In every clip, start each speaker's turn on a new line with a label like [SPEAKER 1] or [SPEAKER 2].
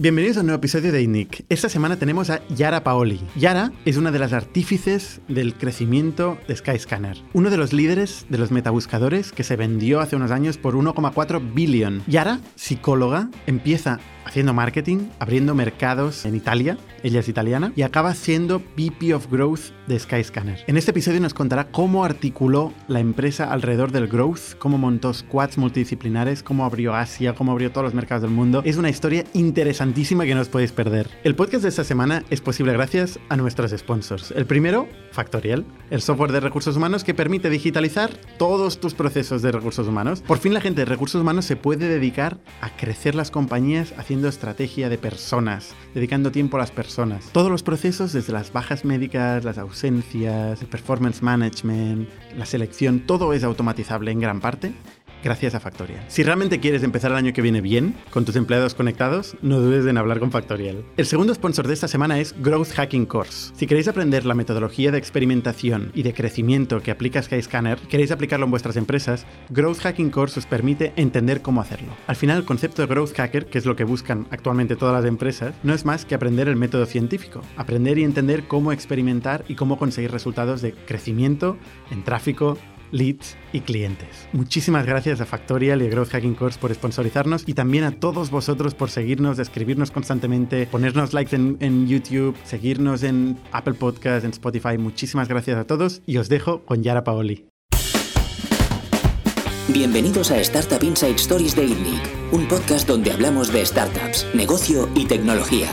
[SPEAKER 1] Bienvenidos a un nuevo episodio de INNIC. Esta semana tenemos a Yara Paoli. Yara es una de las artífices del crecimiento de Skyscanner, uno de los líderes de los metabuscadores que se vendió hace unos años por 1,4 billón. Yara, psicóloga, empieza haciendo marketing, abriendo mercados en Italia, ella es italiana, y acaba siendo VP of Growth de Skyscanner. En este episodio nos contará cómo articuló la empresa alrededor del growth, cómo montó squads multidisciplinares, cómo abrió Asia, cómo abrió todos los mercados del mundo. Es una historia interesantísima que no os podéis perder. El podcast de esta semana es posible gracias a nuestros sponsors. El primero, Factorial, el software de recursos humanos que permite digitalizar todos tus procesos de recursos humanos. Por fin la gente de recursos humanos se puede dedicar a crecer las compañías haciendo estrategia de personas, dedicando tiempo a las personas. Todos los procesos, desde las bajas médicas, las ausencias, el performance management, la selección, todo es automatizable en gran parte gracias a Factorial. Si realmente quieres empezar el año que viene bien, con tus empleados conectados, no dudes en hablar con Factorial. El segundo sponsor de esta semana es Growth Hacking Course. Si queréis aprender la metodología de experimentación y de crecimiento que aplica Skyscanner, queréis aplicarlo en vuestras empresas, Growth Hacking Course os permite entender cómo hacerlo. Al final, el concepto de Growth Hacker, que es lo que buscan actualmente todas las empresas, no es más que aprender el método científico, aprender y entender cómo experimentar y cómo conseguir resultados de crecimiento en tráfico, leads y clientes. Muchísimas gracias a Factorial y a Growth Hacking Course por sponsorizarnos y también a todos vosotros por seguirnos, escribirnos constantemente, ponernos likes en, YouTube, seguirnos en Apple Podcast, en Spotify. Muchísimas gracias a todos y os dejo con Yara Paoli.
[SPEAKER 2] Bienvenidos a Startup Inside Stories de INNIC, un podcast donde hablamos de startups, negocio y tecnología.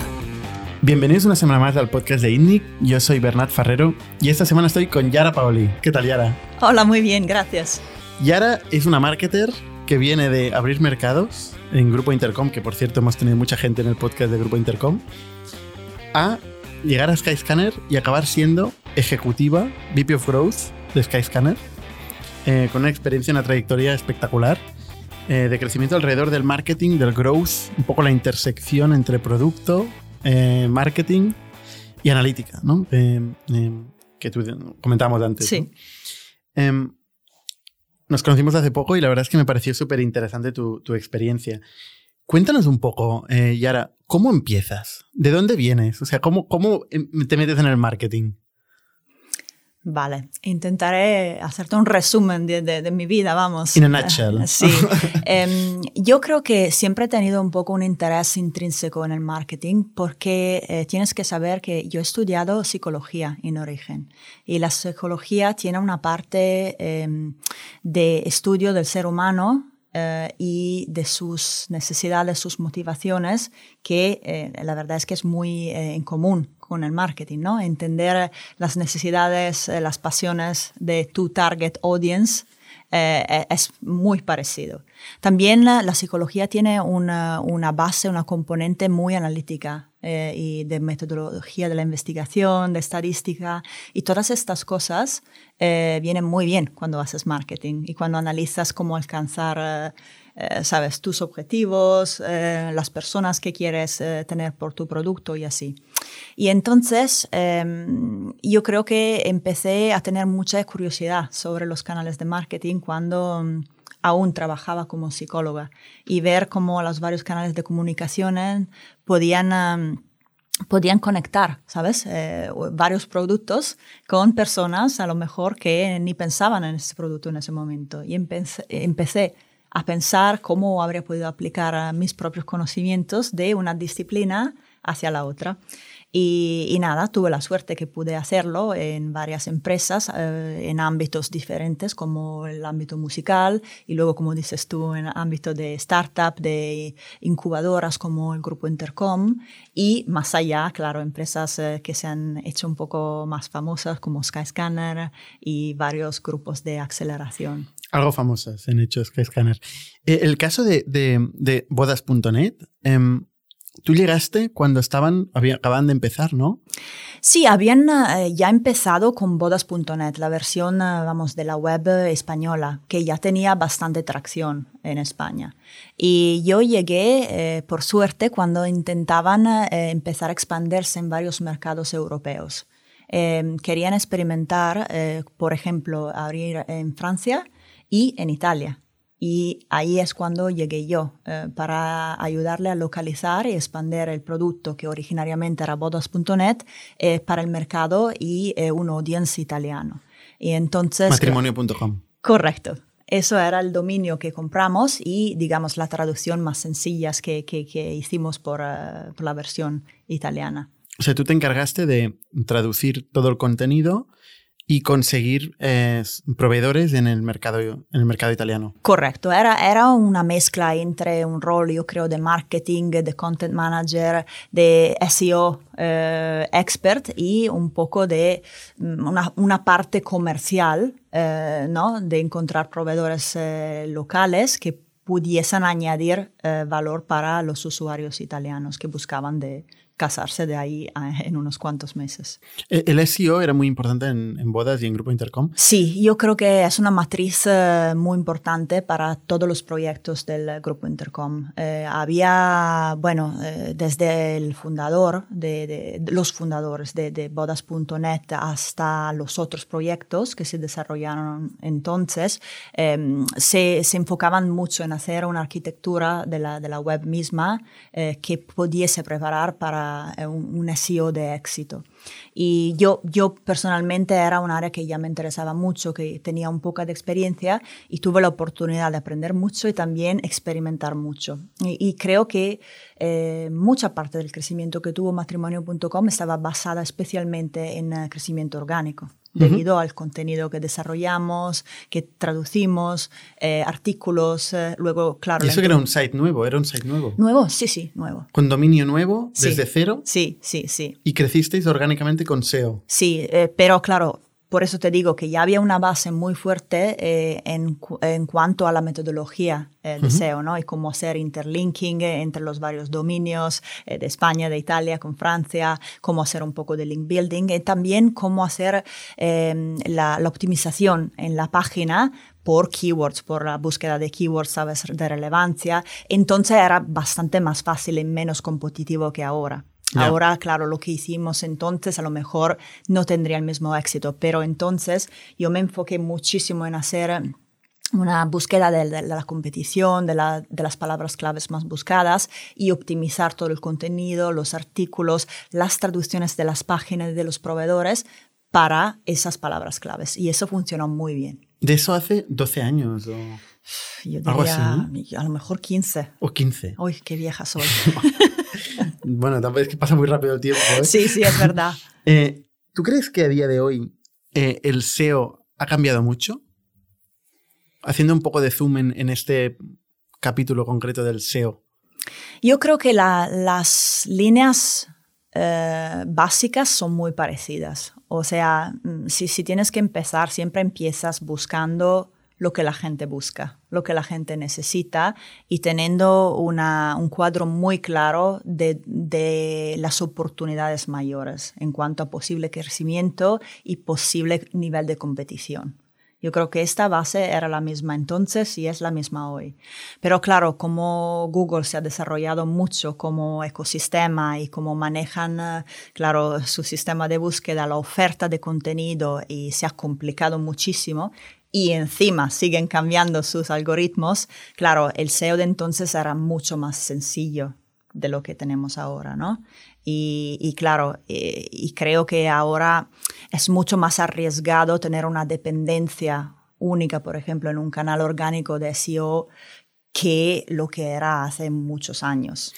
[SPEAKER 1] Bienvenidos una semana más al podcast de INNIC. Yo soy Bernat Ferrero y esta semana estoy con Yara Paoli. ¿Qué tal, Yara?
[SPEAKER 3] Hola, muy bien, gracias.
[SPEAKER 1] Yara es una marketer que viene de abrir mercados en Grupo Intercom, que por cierto hemos tenido mucha gente en el podcast de Grupo Intercom, a llegar a Skyscanner y acabar siendo ejecutiva VP of Growth de Skyscanner, eh, con una experiencia, una trayectoria espectacular eh, de crecimiento alrededor del marketing, del growth, un poco la intersección entre producto, eh, marketing y analítica, ¿no? Eh, eh, que tú comentábamos antes.
[SPEAKER 3] Sí.
[SPEAKER 1] Em, nos conocimos hace poco y la verdad es que me pareció súper interesante tu, tu, experiencia. Cuéntanos un poco, Yara, ¿cómo empiezas? ¿De dónde vienes? O sea, ¿cómo, ¿cómo te metes en el marketing?
[SPEAKER 3] Vale, intentaré hacerte un resumen de, mi vida, vamos.
[SPEAKER 1] In a nutshell.
[SPEAKER 3] Sí. Em, yo creo que siempre he tenido un poco un interés intrínseco en el marketing porque eh, tienes que saber que yo he estudiado psicología en origen y la psicología tiene una parte em, de estudio del ser humano eh, y de sus necesidades, sus motivaciones, que eh, la verdad es que es muy en común con el marketing, ¿no? Entender las necesidades, eh, las pasiones de tu target audience eh, eh, es muy parecido. También la, psicología tiene una, una, base, una componente muy analítica y de metodología de la investigación, de estadística, y todas estas cosas vienen muy bien cuando haces marketing y cuando analizas cómo alcanzar eh, sabes, tus objetivos, eh, las personas que quieres eh, tener por tu producto y así. Y entonces em, yo creo que empecé a tener mucha curiosidad sobre los canales de marketing cuando mm, aún trabajaba como psicóloga y ver cómo los varios canales de comunicación podían podían conectar, ¿sabes? varios productos con personas a lo mejor que ni pensaban en ese producto en ese momento. Y empecé, empecé a pensar cómo habría podido aplicar mis propios conocimientos de una disciplina hacia la otra. Y, nada, tuve la suerte que pude hacerlo en varias empresas, eh, en ámbitos diferentes, como el ámbito musical y luego, como dices tú, en ámbito de startup, de incubadoras como el Grupo Intercom y más allá, claro, empresas eh, que se han hecho un poco más famosas como Skyscanner y varios grupos de aceleración.
[SPEAKER 1] Algo famosas en hecho Skyscanner. Eh, el caso de, de, bodas.net, em, Tú llegaste cuando estaban, acaban de empezar, ¿no?
[SPEAKER 3] Sí, habían eh, ya empezado con bodas.net, la versión, eh, vamos, de la web española, que ya tenía bastante tracción en España. Y yo llegué, eh, por suerte, cuando intentaban empezar a expandirse en varios mercados europeos. querían experimentar, por ejemplo, abrir en Francia y en Italia Y ahí es cuando llegué yo, eh, para ayudarle a localizar y expandir el producto que originariamente era bodas.net eh, para el mercado y eh, un audience italiano. Y entonces...
[SPEAKER 1] Matrimonio.com.
[SPEAKER 3] Correcto. Eso era el dominio que compramos y, digamos, la traducción más sencilla que, que, hicimos por, por la versión italiana.
[SPEAKER 1] O sea, tú te encargaste de traducir todo el contenido y conseguir eh, proveedores en el mercado en el mercado italiano.
[SPEAKER 3] Correcto, era, era una mezcla entre un rol, yo creo, de marketing, de content manager, de SEO eh, expert y un poco de mm, una, una parte comercial, eh, ¿no? De encontrar proveedores locales que pudiesen añadir valor para los usuarios italianos que buscaban de casarse de ahí en unos cuantos meses.
[SPEAKER 1] ¿E-, ¿El SEO era muy importante en, bodas y en Grupo Intercom?
[SPEAKER 3] Sí, yo creo que es una matriz eh, muy importante para todos los proyectos del Grupo Intercom. Eh, había, bueno, eh, desde el fundador, de, los fundadores de, bodas.net hasta los otros proyectos que se desarrollaron entonces, em, se, se, enfocaban mucho en hacer una arquitectura de la, de la web misma que pudiese preparar para eh, un, SEO de éxito. Y yo, yo personalmente era un área que ya me interesaba mucho, que tenía un poco de experiencia y tuve la oportunidad de aprender mucho y también experimentar mucho. Y, creo que eh, mucha parte del crecimiento que tuvo matrimonio.com estaba basada especialmente en eh, crecimiento orgánico debido al contenido que desarrollamos, que traducimos, eh, artículos, eh, luego, claro...
[SPEAKER 1] ¿Y eso que era un site nuevo? ¿Era un site nuevo?
[SPEAKER 3] Nuevo, sí, sí, nuevo.
[SPEAKER 1] ¿Con dominio nuevo, desde cero?
[SPEAKER 3] Sí, sí, sí.
[SPEAKER 1] ¿Y crecisteis orgánicamente con SEO?
[SPEAKER 3] Sí, eh, pero claro, por eso te digo que ya había una base muy fuerte eh, en, en, cuanto a la metodología eh, de SEO, ¿no? Y cómo hacer interlinking entre los varios dominios eh, de España, de Italia, con Francia, cómo hacer un poco de link building y también cómo hacer em, la, la, optimización en la página por keywords, por la búsqueda de keywords, sabes, de relevancia. Entonces era bastante más fácil y menos competitivo que ahora. Ahora, claro, lo que hicimos entonces a lo mejor no tendría el mismo éxito, pero entonces yo me enfoqué muchísimo en hacer una búsqueda de, la competición, de, las palabras claves más buscadas y optimizar todo el contenido, los artículos, las traducciones de las páginas de los proveedores para esas palabras claves. Y eso funcionó muy bien.
[SPEAKER 1] ¿De eso hace 12 años? O...
[SPEAKER 3] Yo diría a lo mejor 15.
[SPEAKER 1] O 15.
[SPEAKER 3] Uy, qué vieja soy.
[SPEAKER 1] bueno, es que pasa muy rápido el tiempo. ¿eh?
[SPEAKER 3] Sí, sí, es verdad.
[SPEAKER 1] Eh, ¿Tú crees que a día de hoy eh, el SEO ha cambiado mucho? Haciendo un poco de zoom en, este capítulo concreto del SEO.
[SPEAKER 3] Yo creo que las líneas básicas son muy parecidas. O sea, mm, si, si, tienes que empezar, siempre empiezas buscando lo que la gente busca, lo que la gente necesita y teniendo una, un cuadro muy claro de, de, las oportunidades mayores en cuanto a posible crecimiento y posible nivel de competición. Yo creo que esta base era la misma entonces y es la misma hoy. Pero claro, como Google se ha desarrollado mucho como ecosistema y como manejan, eh, claro, su sistema de búsqueda, la oferta de contenido y se ha complicado muchísimo, y encima siguen cambiando sus algoritmos, claro, el SEO de entonces era mucho más sencillo de lo que tenemos ahora, ¿no? Y, claro, eh, y creo que ahora es mucho más arriesgado tener una dependencia única, por ejemplo, en un canal orgánico de SEO que lo que era hace muchos años.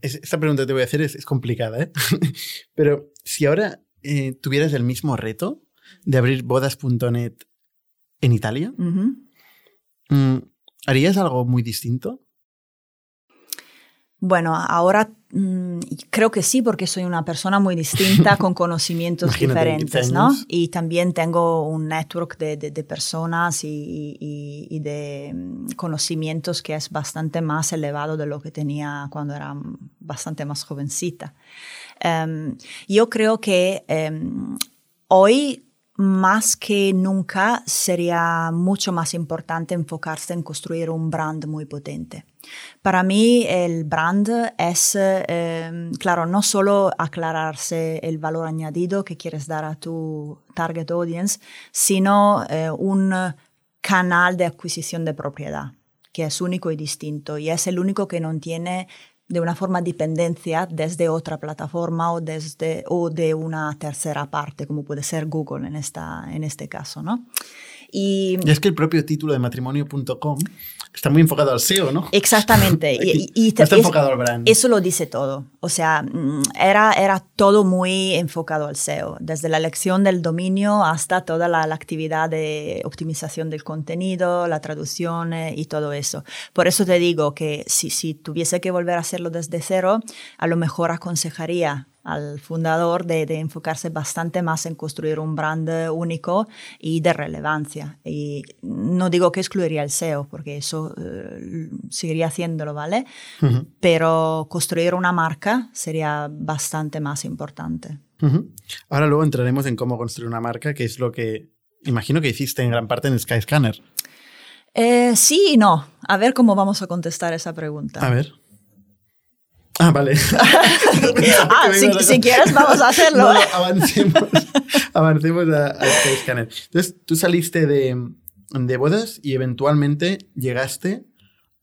[SPEAKER 1] esta pregunta que te voy a hacer es, complicada, ¿eh? pero si ahora eh, tuvieras el mismo reto de abrir bodas.net en Italia, mm, ¿harías algo muy distinto?
[SPEAKER 3] Bueno, ahora mm, creo que sí, porque soy una persona muy distinta con conocimientos diferentes, ¿no? Y también tengo un network de, de, personas y, y, de mm, conocimientos que es bastante más elevado de lo que tenía cuando era bastante más jovencita. Em, yo creo que em, hoy más que nunca sería mucho más importante enfocarse en construir un brand muy potente. Para mí el brand es, em, claro, no solo aclararse el valor añadido que quieres dar a tu target audience, sino eh, un canal de adquisición de propiedad, que es único y distinto y es el único que no tiene de una forma dependencia desde otra plataforma o, desde, o de una tercera parte, como puede ser Google en, esta, en este caso, ¿no?
[SPEAKER 1] Y, es que el propio título de matrimonio.com está muy enfocado al SEO, ¿no?
[SPEAKER 3] Exactamente.
[SPEAKER 1] y, está enfocado al brand.
[SPEAKER 3] Eso lo dice todo. O sea, mm, era, era todo muy enfocado al SEO, desde la elección del dominio hasta toda la, actividad de optimización del contenido, la traducción eh, y todo eso. Por eso te digo que si, si tuviese que volver a hacerlo desde cero, a lo mejor aconsejaría al fundador de, enfocarse bastante más en construir un brand único y de relevancia. Y no digo que excluiría el SEO, porque eso eh, seguiría haciéndolo, ¿vale? Pero construir una marca sería bastante más importante.
[SPEAKER 1] Ahora luego entraremos en cómo construir una marca, que es lo que imagino que hiciste en gran parte en Skyscanner.
[SPEAKER 3] Eh, sí y no. A ver cómo vamos a contestar esa pregunta.
[SPEAKER 1] A ver. Ah, vale.
[SPEAKER 3] ah, si, quieres, vamos a hacerlo.
[SPEAKER 1] ¿eh? avancemos, avancemos a, a este Entonces, tú saliste de, de bodas y eventualmente llegaste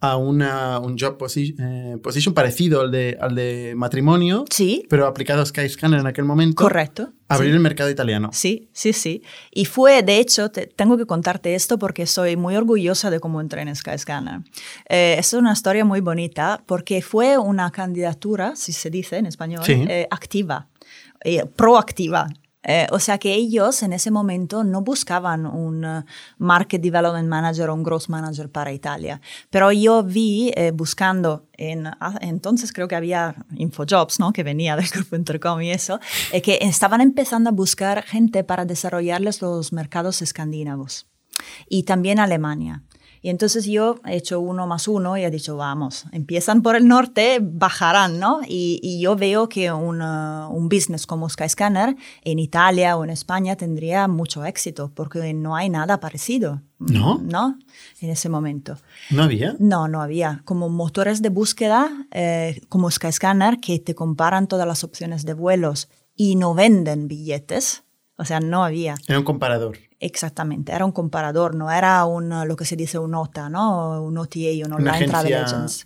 [SPEAKER 1] a una, un job eh, position parecido al de, al de matrimonio,
[SPEAKER 3] sí.
[SPEAKER 1] pero aplicado a Skyscanner en aquel momento.
[SPEAKER 3] Correcto.
[SPEAKER 1] Abrir el mercado italiano.
[SPEAKER 3] Sí, sí, sí. Y fue, de hecho, tengo que contarte esto porque soy muy orgullosa de cómo entré en Skyscanner. Eh, es una historia muy bonita porque fue una candidatura, si se dice en español, eh, activa, eh, proactiva. Eh, o sea que ellos en ese momento no buscaban un eh, Market Development Manager o un Growth Manager para Italia. Pero yo vi eh, buscando, en, ah, entonces creo que había InfoJobs, ¿no? que venía del grupo Intercom y eso, que estaban empezando a buscar gente para desarrollarles los mercados escandinavos y también Alemania. Y entonces yo he hecho uno más uno y he dicho, vamos, empiezan por el norte, bajarán, ¿no? Y, y yo veo que un, uh, un business como Skyscanner en Italia o en España tendría mucho éxito porque no hay nada parecido.
[SPEAKER 1] ¿No?
[SPEAKER 3] ¿No? En ese momento.
[SPEAKER 1] ¿No había?
[SPEAKER 3] No, no había. Como motores de búsqueda, eh, como Skyscanner, que te comparan todas las opciones de vuelos y no venden billetes. O sea, no había.
[SPEAKER 1] Era un comparador.
[SPEAKER 3] Exactamente, era un comparador, no era un, lo que se dice un OTA, ¿no? Un OTA, un Online Travel Agency.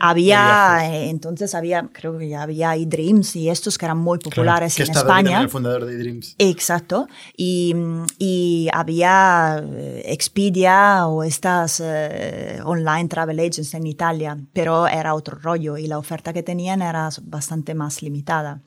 [SPEAKER 3] había, eh, entonces había, creo que ya había eDreams y estos que eran muy populares
[SPEAKER 1] que
[SPEAKER 3] en España.
[SPEAKER 1] el fundador de eDreams.
[SPEAKER 3] Exacto. Y, y había eh, Expedia o estas eh, Online Travel Agencies en Italia, pero era otro rollo y la oferta que tenían era bastante más limitada.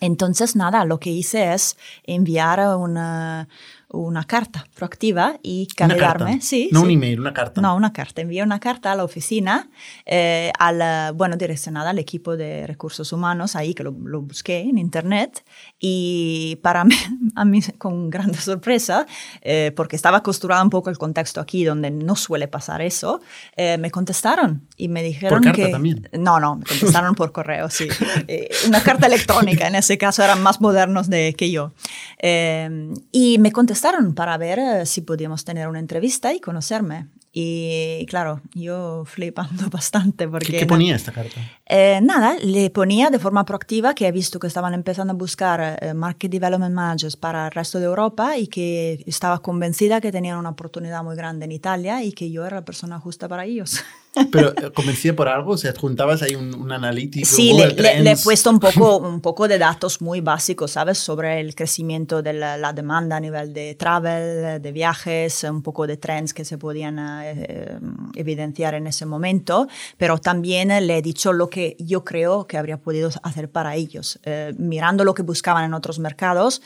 [SPEAKER 3] Entonces, nada, lo que hice es enviar una una carta proactiva y candidarme. Sí,
[SPEAKER 1] no un email, una carta.
[SPEAKER 3] No, una carta. Envié una carta a la oficina, eh, al, bueno, direccionada al equipo de recursos humanos, ahí que lo, lo busqué en internet. Y para mí, a mí con gran sorpresa, eh, porque estaba acostumbrada un poco el contexto aquí, donde no suele pasar eso, eh, me contestaron y me dijeron
[SPEAKER 1] ¿Por
[SPEAKER 3] carta
[SPEAKER 1] que... también?
[SPEAKER 3] No, no, me contestaron por correo, sí. una carta electrónica, en ese caso eran más modernos de, que yo. y me contestaron para ver eh, si podíamos tener una entrevista y conocerme. Y claro, yo flipando bastante porque...
[SPEAKER 1] ¿Qué, ponía esta carta?
[SPEAKER 3] Eh, nada, le ponía de forma proactiva que he visto que estaban empezando a buscar eh, Market Development Managers para el resto de Europa y que estaba convencida que tenían una oportunidad muy grande en Italia y que yo era la persona justa para ellos.
[SPEAKER 1] Pero eh, convencida por algo, o sea, adjuntabas ahí un, un analítico.
[SPEAKER 3] Sí, le, le, he puesto un poco, un poco de datos muy básicos, ¿sabes? Sobre el crecimiento de la, demanda a nivel de travel, de viajes, un poco de trends que se podían eh, evidenciar en ese momento, pero también le he dicho lo que yo creo que habría podido hacer para ellos. Eh, mirando lo que buscaban en otros mercados,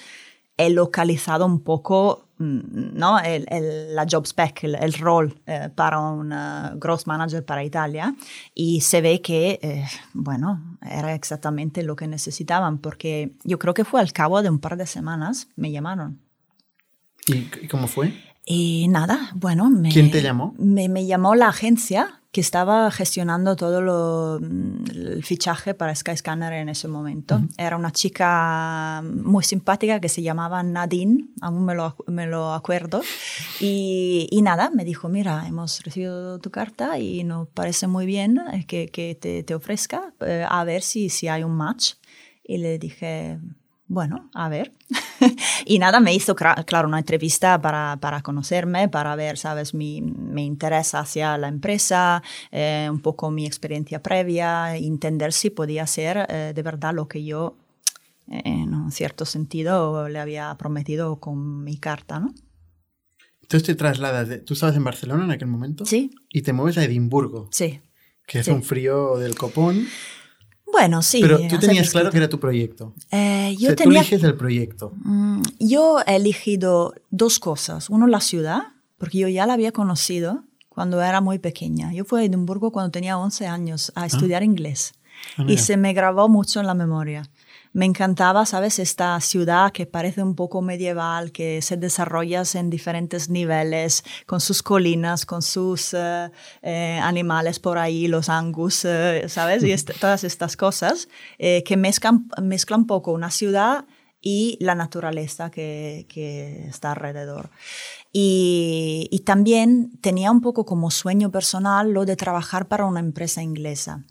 [SPEAKER 3] he localizado un poco mm, ¿no? el, la job spec, el, rol eh, para un uh, growth manager para Italia y se ve que, eh, bueno, era exactamente lo que necesitaban porque yo creo que fue al cabo de un par de semanas me llamaron.
[SPEAKER 1] ¿Y, cómo fue?
[SPEAKER 3] Y nada, bueno, me,
[SPEAKER 1] ¿quién te llamó?
[SPEAKER 3] Me, me llamó la agencia que estaba gestionando todo lo, mm, el fichaje para Skyscanner en ese momento. Era una chica muy simpática que se llamaba Nadine, aún me lo, me lo acuerdo. Y, y, nada, me dijo, mira, hemos recibido tu carta y nos parece muy bien que, que te, te, ofrezca, eh, a ver si, si hay un match. Y le dije, bueno, a ver. y nada, me hizo, claro, una entrevista para, para conocerme, para ver, ¿sabes?, mi, mi interés hacia la empresa, eh, un poco mi experiencia previa, entender si podía ser eh, de verdad lo que yo, en un cierto sentido, le había prometido con mi carta, ¿no?
[SPEAKER 1] Entonces te trasladas, de, tú estabas en Barcelona en aquel momento.
[SPEAKER 3] Sí.
[SPEAKER 1] Y te mueves a Edimburgo.
[SPEAKER 3] Sí.
[SPEAKER 1] Que es un frío del copón.
[SPEAKER 3] Bueno, sí.
[SPEAKER 1] Pero tú tenías claro que era tu proyecto.
[SPEAKER 3] Eh, yo
[SPEAKER 1] o sea,
[SPEAKER 3] tenía...
[SPEAKER 1] Tú eliges el proyecto.
[SPEAKER 3] Mm, yo he elegido dos cosas. Uno, la ciudad, porque yo ya la había conocido cuando era muy pequeña. Yo fui a Edimburgo cuando tenía 11 años a estudiar inglés.
[SPEAKER 1] Ah,
[SPEAKER 3] y se me grabó mucho en la memoria. Me encantaba, ¿sabes? Esta ciudad que parece un poco medieval, que se desarrolla en diferentes niveles, con sus colinas, con sus eh, eh, animales por ahí, los angus, eh, ¿sabes? Y est todas estas cosas que mezclan, mezclan un poco una ciudad y la naturaleza que, que está alrededor. Y, y, también tenía un poco como sueño personal lo de trabajar para una empresa inglesa.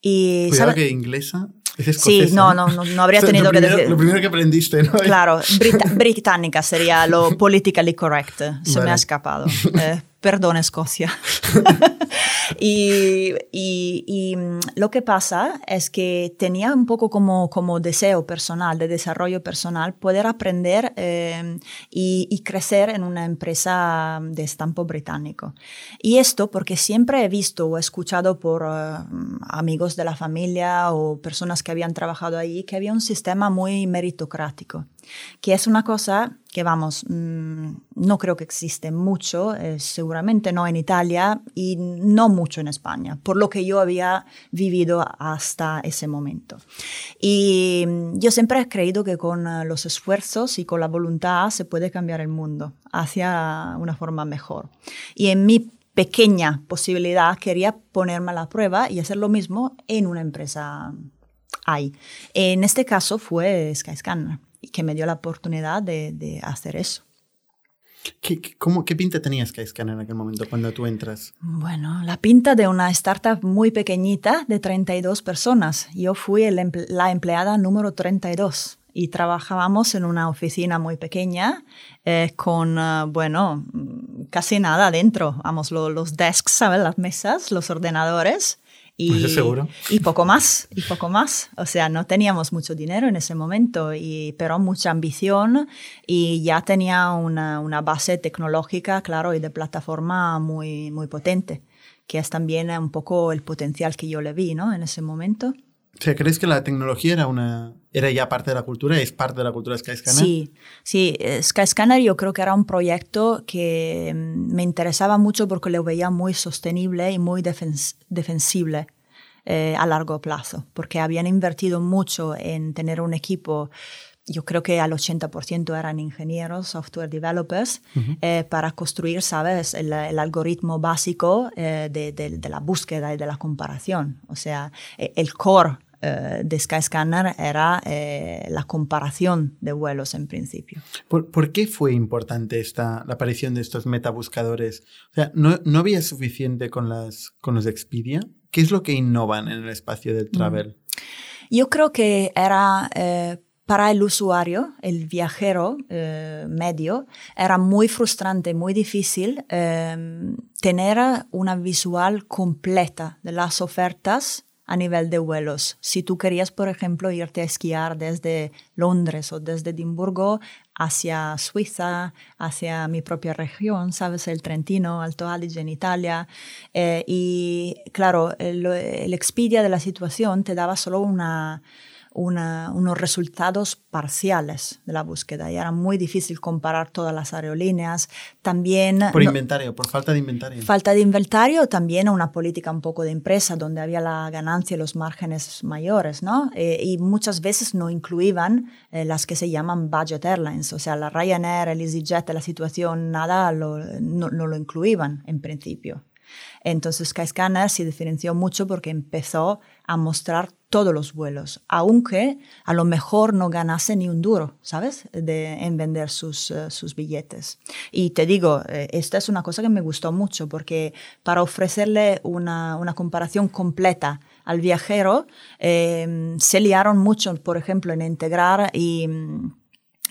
[SPEAKER 3] Y,
[SPEAKER 1] Cuidado que inglesa es escocesa.
[SPEAKER 3] Sí, no, no, no, no habría tenido
[SPEAKER 1] lo
[SPEAKER 3] que
[SPEAKER 1] primero,
[SPEAKER 3] decir.
[SPEAKER 1] Lo primero que aprendiste, ¿no?
[SPEAKER 3] Claro, brita británica sería lo politically correct. Se
[SPEAKER 1] Vale.
[SPEAKER 3] me ha escapado. Eh, perdón, Escocia. y, y, y, mm, lo que pasa es que tenía un poco como, como deseo personal, de desarrollo personal, poder aprender eh, y, y, crecer en una empresa de estampo británico. Y esto porque siempre he visto o escuchado por uh, amigos de la familia o personas que habían trabajado allí que había un sistema muy meritocrático, que es una cosa que vamos, mmm, no creo que existe mucho, eh, seguramente no en Italia y no mucho en España, por lo que yo había vivido hasta ese momento. Y mm, yo siempre he creído que con uh, los esfuerzos y con la voluntad se puede cambiar el mundo hacia una forma mejor. Y en mi pequeña posibilidad quería ponerme a la prueba y hacer lo mismo en una empresa ahí. En este caso fue Skyscanner que me dio la oportunidad de, de hacer eso.
[SPEAKER 1] ¿Qué, cómo, ¿Qué pinta tenía Skyscanner en aquel momento cuando tú entras?
[SPEAKER 3] Bueno, la pinta de una startup muy pequeñita de 32 personas. Yo fui el, la empleada número 32 y trabajábamos en una oficina muy pequeña eh, con, uh, bueno, casi nada adentro. Vamos, lo, los desks, ¿sabes? Las mesas, los ordenadores. Y,
[SPEAKER 1] seguro.
[SPEAKER 3] y poco más, y poco más. O sea, no teníamos mucho dinero en ese momento, y, pero mucha ambición y ya tenía una, una, base tecnológica, claro, y de plataforma muy, muy potente, que es también un poco el potencial que yo le vi ¿no? en ese momento.
[SPEAKER 1] O sea, ¿crees que la tecnología era, una, era ya parte de la cultura? ¿Es parte de la cultura de Skyscanner?
[SPEAKER 3] Sí, sí. Skyscanner yo creo que era un proyecto que me interesaba mucho porque lo veía muy sostenible y muy defens defensible eh, a largo plazo, porque habían invertido mucho en tener un equipo yo creo que al 80% eran ingenieros, software developers, uh -huh. eh, para construir, ¿sabes?, el, el algoritmo básico eh, de, de, de, la búsqueda y de la comparación. O sea, el core eh, de Skyscanner era eh, la comparación de vuelos en principio.
[SPEAKER 1] ¿Por, ¿Por, qué fue importante esta, la aparición de estos metabuscadores? O sea, ¿no, no había suficiente con, las, con los Expedia? ¿Qué es lo que innovan en el espacio del travel?
[SPEAKER 3] Mm. Yo creo que era eh, para el usuario, el viajero eh, medio, era muy frustrante, muy difícil eh, tener una visual completa de las ofertas a nivel de vuelos. Si tú querías, por ejemplo, irte a esquiar desde Londres o desde Edimburgo hacia Suiza, hacia mi propia región, sabes, el Trentino, Alto Adige en Italia. Eh, y claro, el, el, Expedia de la situación te daba solo una, una, unos resultados parciales de la búsqueda y era muy difícil comparar todas las aerolíneas. También...
[SPEAKER 1] Por inventario, no, por falta de inventario.
[SPEAKER 3] Falta de inventario, también una política un poco de empresa donde había la ganancia y los márgenes mayores, ¿no? Eh, y muchas veces no incluían eh, las que se llaman budget airlines, o sea, la Ryanair, el EasyJet, la situación, nada lo, no, no lo incluían en principio. Entonces Skyscanner se diferenció mucho porque empezó a mostrar todos los vuelos, aunque a lo mejor no ganase ni un duro, ¿sabes? De, en vender sus, uh, sus billetes. Y te digo, eh, esta es una cosa que me gustó mucho porque para ofrecerle una, una comparación completa al viajero, eh, se liaron mucho, por ejemplo, en integrar y,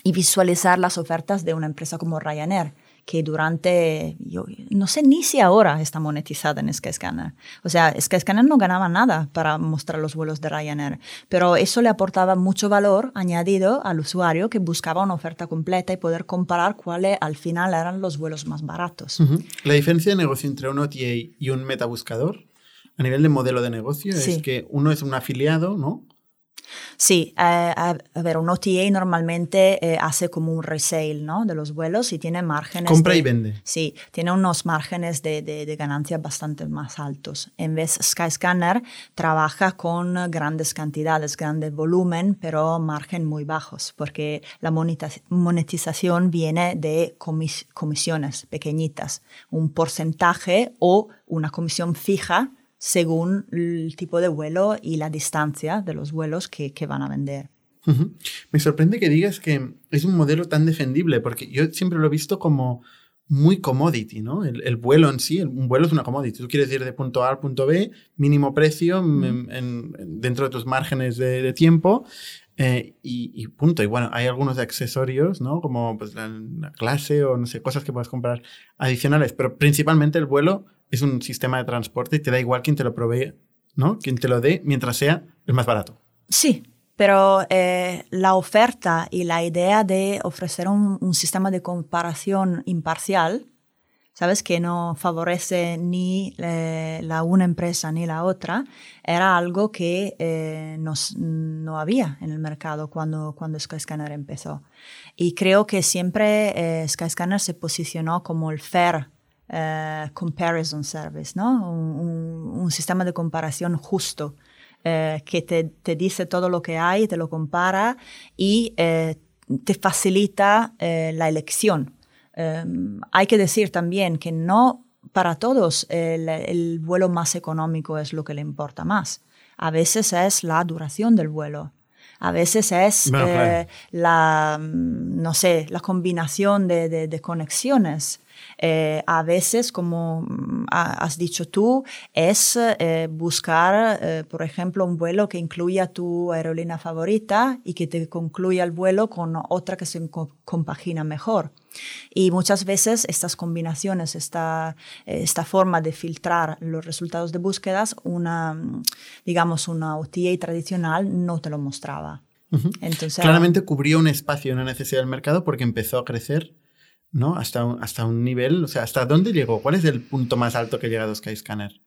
[SPEAKER 3] y visualizar las ofertas de una empresa como Ryanair que durante, yo no sé ni si ahora está monetizada en Skyscanner. O sea, Skyscanner no ganaba nada para mostrar los vuelos de Ryanair, pero eso le aportaba mucho valor añadido al usuario que buscaba una oferta completa y poder comparar cuáles al final eran los vuelos más baratos.
[SPEAKER 1] La diferencia de negocio entre un OTA y un metabuscador a nivel de modelo de negocio es que uno es un afiliado, ¿no?
[SPEAKER 3] Sí, eh, a, ver, un OTA normalmente eh, hace como un resale ¿no? de los vuelos y tiene márgenes.
[SPEAKER 1] Compra y vende.
[SPEAKER 3] Sí, tiene unos márgenes de, de, ganancia bastante más altos. En vez, Skyscanner trabaja con grandes cantidades, grande volumen, pero margen muy bajos, porque la monetización viene de comisiones pequeñitas, un porcentaje o una comisión fija según el tipo de vuelo y la distancia de los vuelos que, van a vender.
[SPEAKER 1] Me sorprende que digas que es un modelo tan defendible, porque yo siempre lo he visto como muy commodity, ¿no? El, vuelo en sí, un vuelo es una commodity. Tú quieres ir de punto A al punto B, mínimo precio dentro de tus márgenes de, tiempo eh, y, punto. Y bueno, hay algunos accesorios, ¿no? Como pues, la, clase o no sé, cosas que puedes comprar adicionales, pero principalmente el vuelo es un sistema de transporte y te da igual quién te lo provee, ¿no? Quien te lo dé mientras sea el más barato.
[SPEAKER 3] Sí, pero eh, la oferta y la idea de ofrecer un, sistema de comparación imparcial, ¿sabes? Que no favorece ni eh, la una empresa ni la otra, era algo que eh, no había en el mercado cuando, cuando Skyscanner empezó. Y creo que siempre Skyscanner se posicionó como el fair eh, comparison service, ¿no? Un, sistema de comparación justo eh, que te, dice todo lo que hay, te lo compara y eh, te facilita la elección. Em, hay que decir también que no para todos el, vuelo más económico es lo que le importa más. A veces es la duración del vuelo. A veces es la, mm, no sé, la combinación de conexiones. Eh, a veces, como mm, has dicho tú, es eh, buscar, eh, por ejemplo, un vuelo que incluya tu aerolínea favorita y que te concluya el vuelo con otra que se compagina mejor. Y muchas veces estas combinaciones, esta, esta forma de filtrar los resultados de búsquedas, una, mm, digamos, una OTA tradicional no te lo mostraba.
[SPEAKER 1] Entonces, Claramente cubrió un espacio, una necesidad del mercado porque empezó a crecer ¿no? Hasta un, hasta un nivel, o sea, ¿hasta dónde llegó? ¿Cuál es el punto más alto que ha llegado Skyscanner?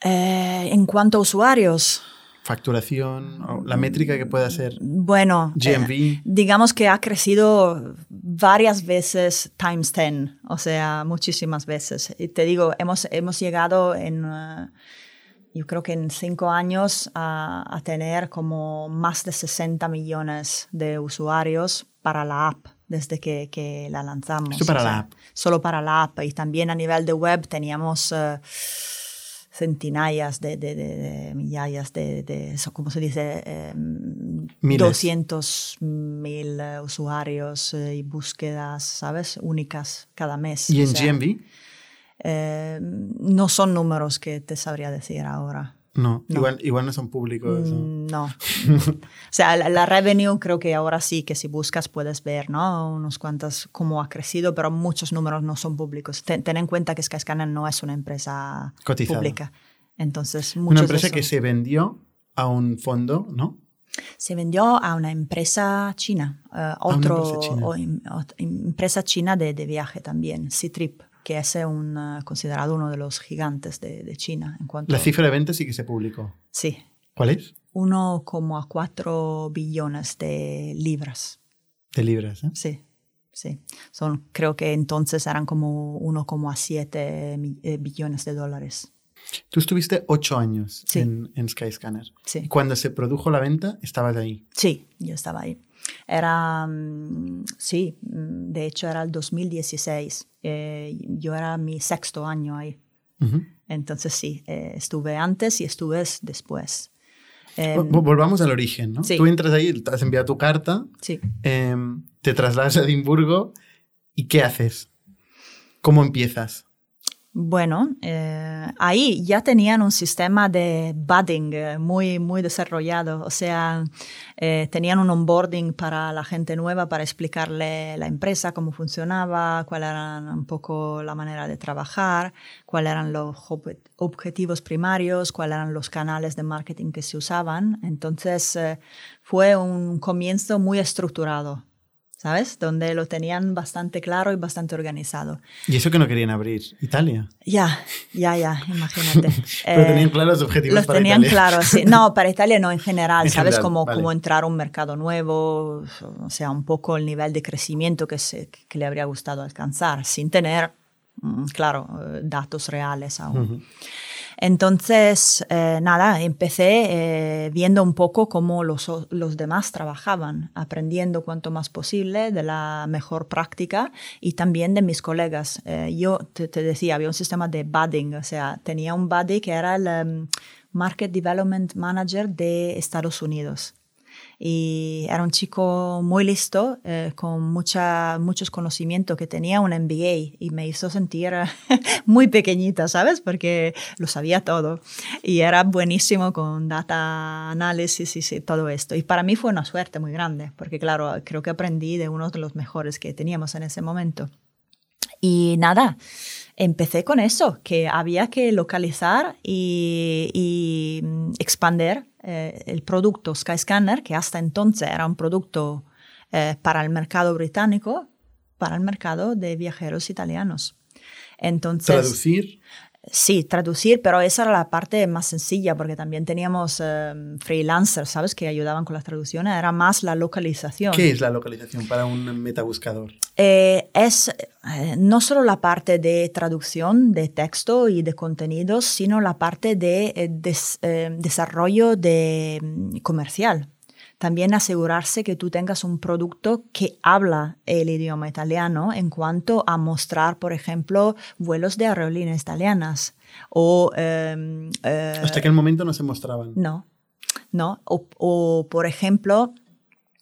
[SPEAKER 3] Eh, en cuanto a usuarios.
[SPEAKER 1] Facturación, la métrica que pueda ser.
[SPEAKER 3] Bueno,
[SPEAKER 1] GMV.
[SPEAKER 3] Eh, digamos que ha crecido varias veces times 10, o sea, muchísimas veces. Y te digo, hemos, hemos llegado en, eh, yo creo que en cinco años a, a tener como más de 60 millones de usuarios para la app desde que, que la lanzamos.
[SPEAKER 1] Solo para la app.
[SPEAKER 3] Solo para la app. Y también a nivel de web teníamos uh, centinallas de, de, de, millallas de, de, ¿cómo se dice? Eh, 200 mil eh, usuarios eh, y búsquedas, ¿sabes? Únicas cada mes.
[SPEAKER 1] ¿Y en GMV?
[SPEAKER 3] Eh, no son números que te sabría decir ahora.
[SPEAKER 1] No, Igual, igual no son públicos.
[SPEAKER 3] Mm, no. o sea, la, revenue creo que ahora sí que si buscas puedes ver, ¿no? Unos cuantos cómo ha crecido, pero muchos números no son públicos. Ten, en cuenta que Skyscanner no es una empresa pública. Entonces,
[SPEAKER 1] Una empresa que se vendió a un fondo, ¿no?
[SPEAKER 3] Se vendió a una empresa china, uh, otro, empresa china, de, de viaje también, C-Trip que es un, eh, considerado uno de los gigantes de, China. En cuanto
[SPEAKER 1] la cifra de ventas sí que se publicó.
[SPEAKER 3] Sí.
[SPEAKER 1] ¿Cuál es?
[SPEAKER 3] 1,4 billones de libras.
[SPEAKER 1] De libras, ¿eh?
[SPEAKER 3] Sí, sí. Son, creo que entonces eran como 1,7 eh, billones de dólares.
[SPEAKER 1] Tú estuviste ocho años en, en, Skyscanner.
[SPEAKER 3] Sí.
[SPEAKER 1] cuando se produjo la venta, estabas ahí.
[SPEAKER 3] Sí, yo estaba ahí. Era, mm, sí, mm, de hecho era el 2016. Eh, yo era mi sexto año ahí. Entonces sí, eh, estuve antes y estuve después.
[SPEAKER 1] Em, volvamos al origen, ¿no? Tú entras ahí, te has enviado tu carta,
[SPEAKER 3] sí.
[SPEAKER 1] Em, te trasladas a Edimburgo y ¿qué haces? ¿Cómo empiezas?
[SPEAKER 3] Bueno, eh, ahí ya tenían un sistema de budding eh, muy, muy desarrollado, o sea, eh, tenían un onboarding para la gente nueva para explicarle la empresa, cómo funcionaba, cuál era un poco la manera de trabajar, cuáles eran los objetivos primarios, cuáles eran los canales de marketing que se usaban. Entonces, fue un comienzo muy estructurado. ¿Sabes? Donde lo tenían bastante claro y bastante organizado.
[SPEAKER 1] ¿Y eso que no querían abrir? ¿Italia?
[SPEAKER 3] Ya, ya, ya, imagínate.
[SPEAKER 1] Pero tenían eh, claros los objetivos
[SPEAKER 3] los tenían claros, sí. No, para Italia no, en general, ¿sabes? como, como entrar a un mercado nuevo, o sea, un poco el nivel de crecimiento que, se, que le habría gustado alcanzar, sin tener, mm, claro, eh, datos reales aún. Entonces, eh, nada, empecé eh, viendo un poco cómo los, los, demás trabajaban, aprendiendo cuanto más posible de la mejor práctica y también de mis colegas. Eh, yo te, decía, había un sistema de budding, o sea, tenía un buddy que era el em, Market Development Manager de Estados Unidos y era un chico muy listo, eh, con mucha, muchos conocimientos, que tenía un MBA y me hizo sentir muy pequeñita, ¿sabes? Porque lo sabía todo y era buenísimo con data análisis y todo esto. Y para mí fue una suerte muy grande, porque claro, creo que aprendí de uno de los mejores que teníamos en ese momento. Y nada, empecé con eso, que había que localizar y, y mm, expandir eh, el producto Skyscanner, que hasta entonces era un producto eh, para el mercado británico, para el mercado de viajeros italianos. Entonces,
[SPEAKER 1] ¿Traducir?
[SPEAKER 3] Sí, traducir, pero esa era la parte más sencilla porque también teníamos em, freelancers, ¿sabes? Que ayudaban con las traducciones. Era más la localización.
[SPEAKER 1] ¿Qué es la localización para un metabuscador?
[SPEAKER 3] Eh, es eh, no solo la parte de traducción de texto y de contenidos, sino la parte de eh, desarrollo de, mm, comercial también asegurarse que tú tengas un producto que habla el idioma italiano en cuanto a mostrar, por ejemplo, vuelos de aerolíneas italianas. O,
[SPEAKER 1] em, eh, Hasta aquel momento no se mostraban.
[SPEAKER 3] No, no. o, por ejemplo,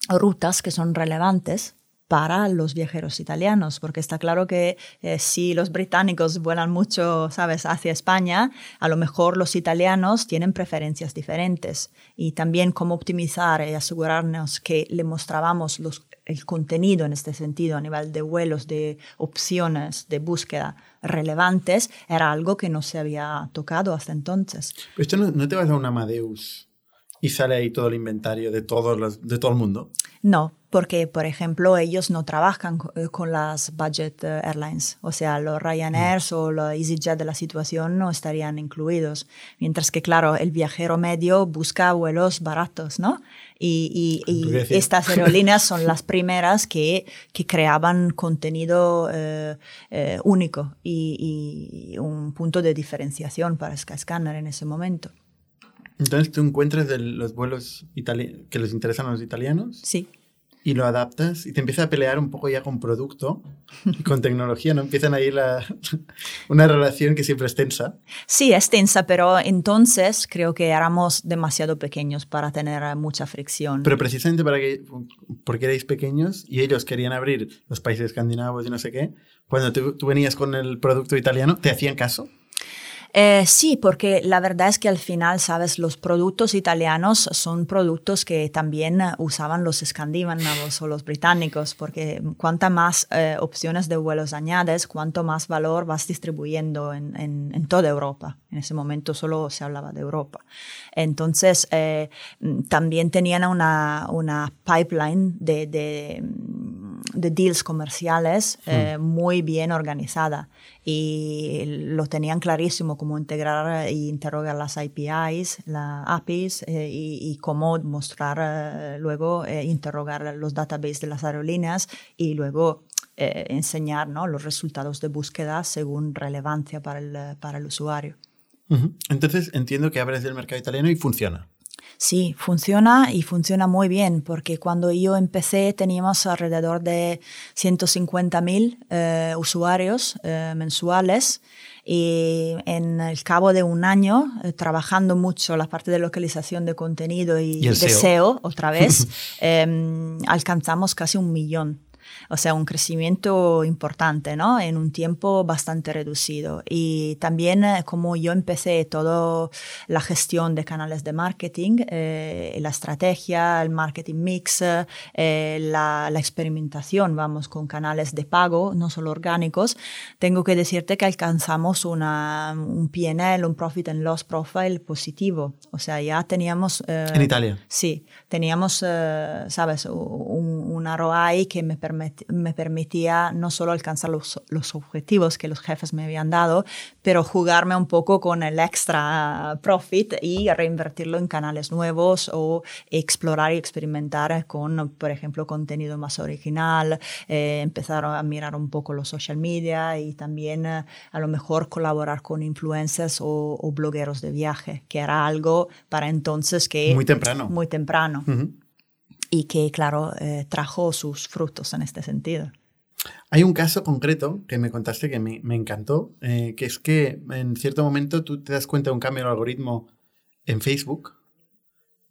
[SPEAKER 3] rutas que son relevantes para los viajeros italianos, porque está claro que eh, si los británicos vuelan mucho, sabes, hacia España, a lo mejor los italianos tienen preferencias diferentes y también cómo optimizar y asegurarnos que le mostrábamos los, el contenido en este sentido a nivel de vuelos, de opciones, de búsqueda relevantes, era algo que no se había tocado hasta entonces.
[SPEAKER 1] Pero esto no, no te vas a un Amadeus y sale ahí todo el inventario de, todos los, de todo el mundo?
[SPEAKER 3] No, porque, por ejemplo, ellos no trabajan eh, con las budget eh, airlines, o sea, los Ryanair mm. o los EasyJet de la situación no estarían incluidos, mientras que, claro, el viajero medio busca vuelos baratos, ¿no? Y, estas aerolíneas son las primeras que, que creaban contenido eh, único y, y, un punto de diferenciación para Skyscanner en ese momento.
[SPEAKER 1] Entonces tú encuentras de los vuelos que les interesan a los italianos.
[SPEAKER 3] Sí.
[SPEAKER 1] Y lo adaptas y te empiezas a pelear un poco ya con producto y con tecnología, ¿no? Empiezan ahí la, una relación que siempre es tensa.
[SPEAKER 3] Sí, es tensa, pero entonces creo que éramos demasiado pequeños para tener mucha fricción.
[SPEAKER 1] Pero precisamente para que, porque erais pequeños y ellos querían abrir los países escandinavos y no sé qué, cuando tú venías con el producto italiano, ¿te hacían caso?
[SPEAKER 3] Eh, sí, porque la verdad es que al final, sabes, los productos italianos son productos que también eh, usaban los escandinavos o los británicos, porque cuanta más eh, opciones de vuelos añades, cuanto más valor vas distribuyendo en, en, toda Europa. En ese momento solo se hablaba de Europa. Entonces, también tenían una, una pipeline de, de, de deals comerciales hmm. muy bien organizada y lo tenían clarísimo cómo integrar e interrogar las APIs, las APIs eh, y, cómo mostrar eh, luego, eh, interrogar los databases de las aerolíneas y luego enseñar ¿no? los resultados de búsqueda según relevancia para el, para el usuario.
[SPEAKER 1] Entonces entiendo que abres el mercado italiano y funciona.
[SPEAKER 3] Sí, funciona y funciona muy bien porque cuando yo empecé teníamos alrededor de 150.000 eh, usuarios eh, mensuales y en el cabo de un año, eh, trabajando mucho la parte de localización de contenido y, de SEO? otra vez, em, alcanzamos casi un millón. O sea, un crecimiento importante, ¿no? En un tiempo bastante reducido. Y también eh, como yo empecé toda la gestión de canales de marketing, eh, la estrategia, el marketing mix, eh, la, la, experimentación, vamos, con canales de pago, no solo orgánicos, tengo que decirte que alcanzamos una, un PNL, un Profit and Loss Profile positivo. O sea, ya teníamos...
[SPEAKER 1] en Italia.
[SPEAKER 3] Sí, teníamos, sabes, un, una ROI que me, me permitía no solo alcanzar los, los, objetivos que los jefes me habían dado, pero jugarme un poco con el extra profit y reinvertirlo en canales nuevos o explorar y experimentar con, por ejemplo, contenido más original, eh, empezar a mirar un poco los social media y también eh, a lo mejor colaborar con influencers o, blogueros de viaje, que era algo para entonces que...
[SPEAKER 1] Muy temprano.
[SPEAKER 3] Muy temprano y que, claro, eh, trajo sus frutos en este sentido.
[SPEAKER 1] Hay un caso concreto que me contaste que me, me encantó, eh, que es que en cierto momento tú te das cuenta de un cambio en el algoritmo en Facebook.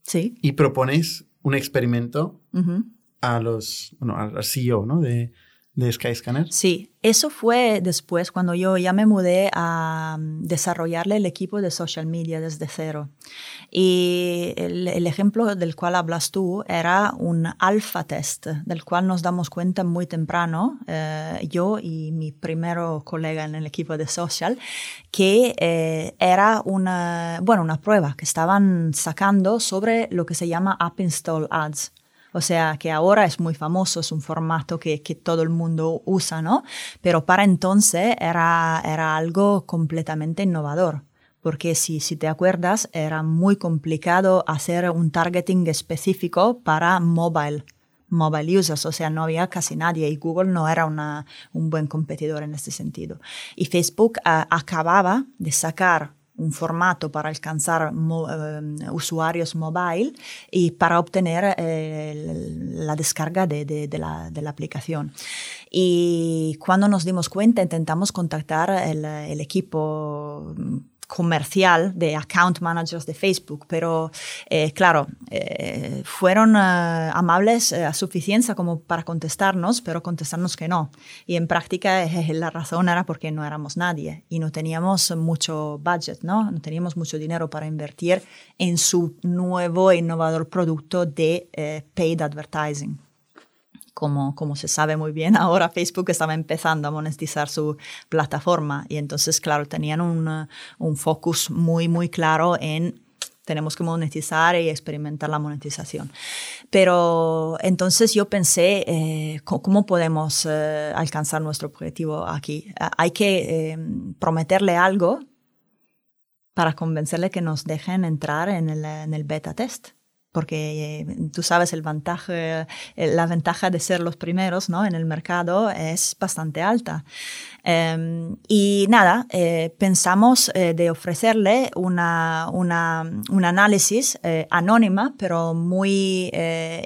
[SPEAKER 3] Sí.
[SPEAKER 1] Y propones un experimento a los, bueno, al CEO ¿no? de, de Skyscanner.
[SPEAKER 3] Sí, eso fue después cuando yo ya me mudé a mm, desarrollarle el equipo de social media desde cero. Y el, ejemplo del cual hablas tú era un alfa test, del cual nos damos cuenta muy temprano, eh, yo y mi primero colega en el equipo de social, que eh, era una, bueno, una prueba que estaban sacando sobre lo que se llama App Install Ads. O sea, que ahora es muy famoso, es un formato que, que todo el mundo usa, ¿no? Pero para entonces era, era algo completamente innovador porque si, si te acuerdas, era muy complicado hacer un targeting específico para mobile, mobile users, o sea, no había casi nadie y Google no era una, un buen competidor en este sentido. Y Facebook uh, acababa de sacar un formato para alcanzar eh, usuarios mobile y para obtener eh, la descarga de, de, la, de, la, aplicación. Y cuando nos dimos cuenta, intentamos contactar el, el equipo comercial de account managers de Facebook, pero eh, claro, eh, fueron eh, amables a suficiencia como para contestarnos, pero contestarnos que no. Y en práctica la razón era porque no éramos nadie y no teníamos mucho budget, ¿no? No teníamos mucho dinero para invertir en su nuevo e innovador producto de paid advertising como, como se sabe muy bien, ahora Facebook estaba empezando a monetizar su plataforma y entonces, claro, tenían un, un focus muy, muy claro en tenemos que monetizar y experimentar la monetización. Pero entonces yo pensé, eh, ¿cómo podemos eh, alcanzar nuestro objetivo aquí? Hay que eh, prometerle algo para convencerle que nos dejen entrar en el, en el beta test porque eh, tú sabes el eh, la ventaja de ser los primeros ¿no? en el mercado es bastante alta. Em, y nada, eh, pensamos de ofrecerle una, una, un análisis anónima, pero muy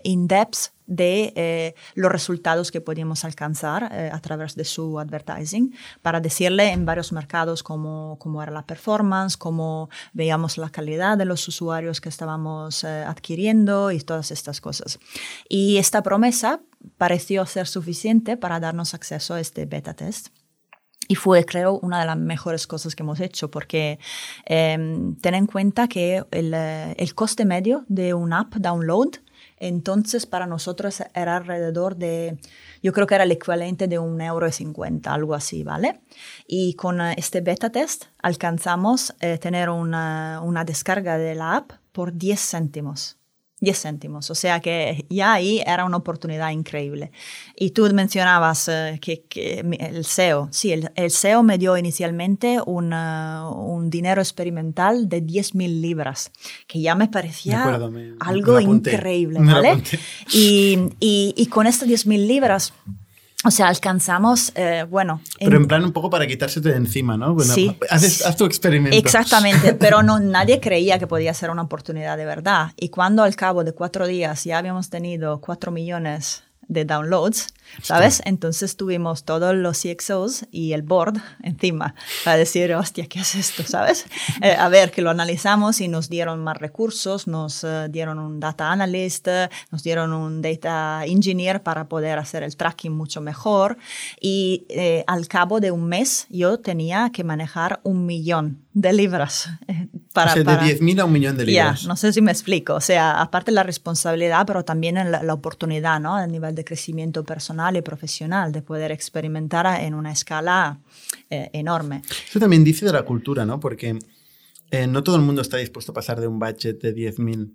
[SPEAKER 3] in-depth de eh, los resultados que podíamos alcanzar eh, a través de su advertising para decirle en varios mercados cómo, cómo, era la performance, cómo veíamos la calidad de los usuarios que estábamos eh, adquiriendo y todas estas cosas. Y esta promesa pareció ser suficiente para darnos acceso a este beta test. Y fue, creo, una de las mejores cosas que hemos hecho, porque em, ten en cuenta que el, el coste medio de un app download entonces, para nosotros era alrededor de, yo creo que era el equivalente de un euro y cincuenta, algo así, ¿vale? Y con eh, este beta test alcanzamos eh, tener una, una descarga de la app por 10 céntimos. 10 céntimos. O sea que ya ahí era una oportunidad increíble. Y tú mencionabas eh, que, el SEO, sí, el, SEO me dio inicialmente una, un dinero experimental de 10 mil libras, que ya me parecía algo increíble, ¿vale? Y, y, y, con estas 10 mil libras o sea, alcanzamos, eh, bueno...
[SPEAKER 1] Pero en plan un poco para quitársete de encima, ¿no?
[SPEAKER 3] Bueno, sí.
[SPEAKER 1] Haz, tu experimento.
[SPEAKER 3] Exactamente, pero no, nadie creía que podía ser una oportunidad de verdad. Y cuando al cabo de cuatro días ya habíamos tenido cuatro millones de downloads, ¿sabes? Entonces tuvimos todos los CXOs y el board encima para decir, hostia, ¿qué es esto? ¿Sabes? Eh, a ver, que lo analizamos y nos dieron más recursos, nos eh, dieron un data analyst, nos dieron un data engineer para poder hacer el tracking mucho mejor. Y eh, al cabo de un mes yo tenía que manejar un millón de libras.
[SPEAKER 1] Para, o sea, de 10.000 a un millón de libras.
[SPEAKER 3] no sé si me explico. O sea, aparte la responsabilidad, pero también la, la oportunidad, ¿no? A nivel de crecimiento personal y profesional, de poder experimentar en una escala eh, enorme.
[SPEAKER 1] Eso también dice de la cultura, ¿no? Porque eh, no todo el mundo está dispuesto a pasar de un budget de 10.000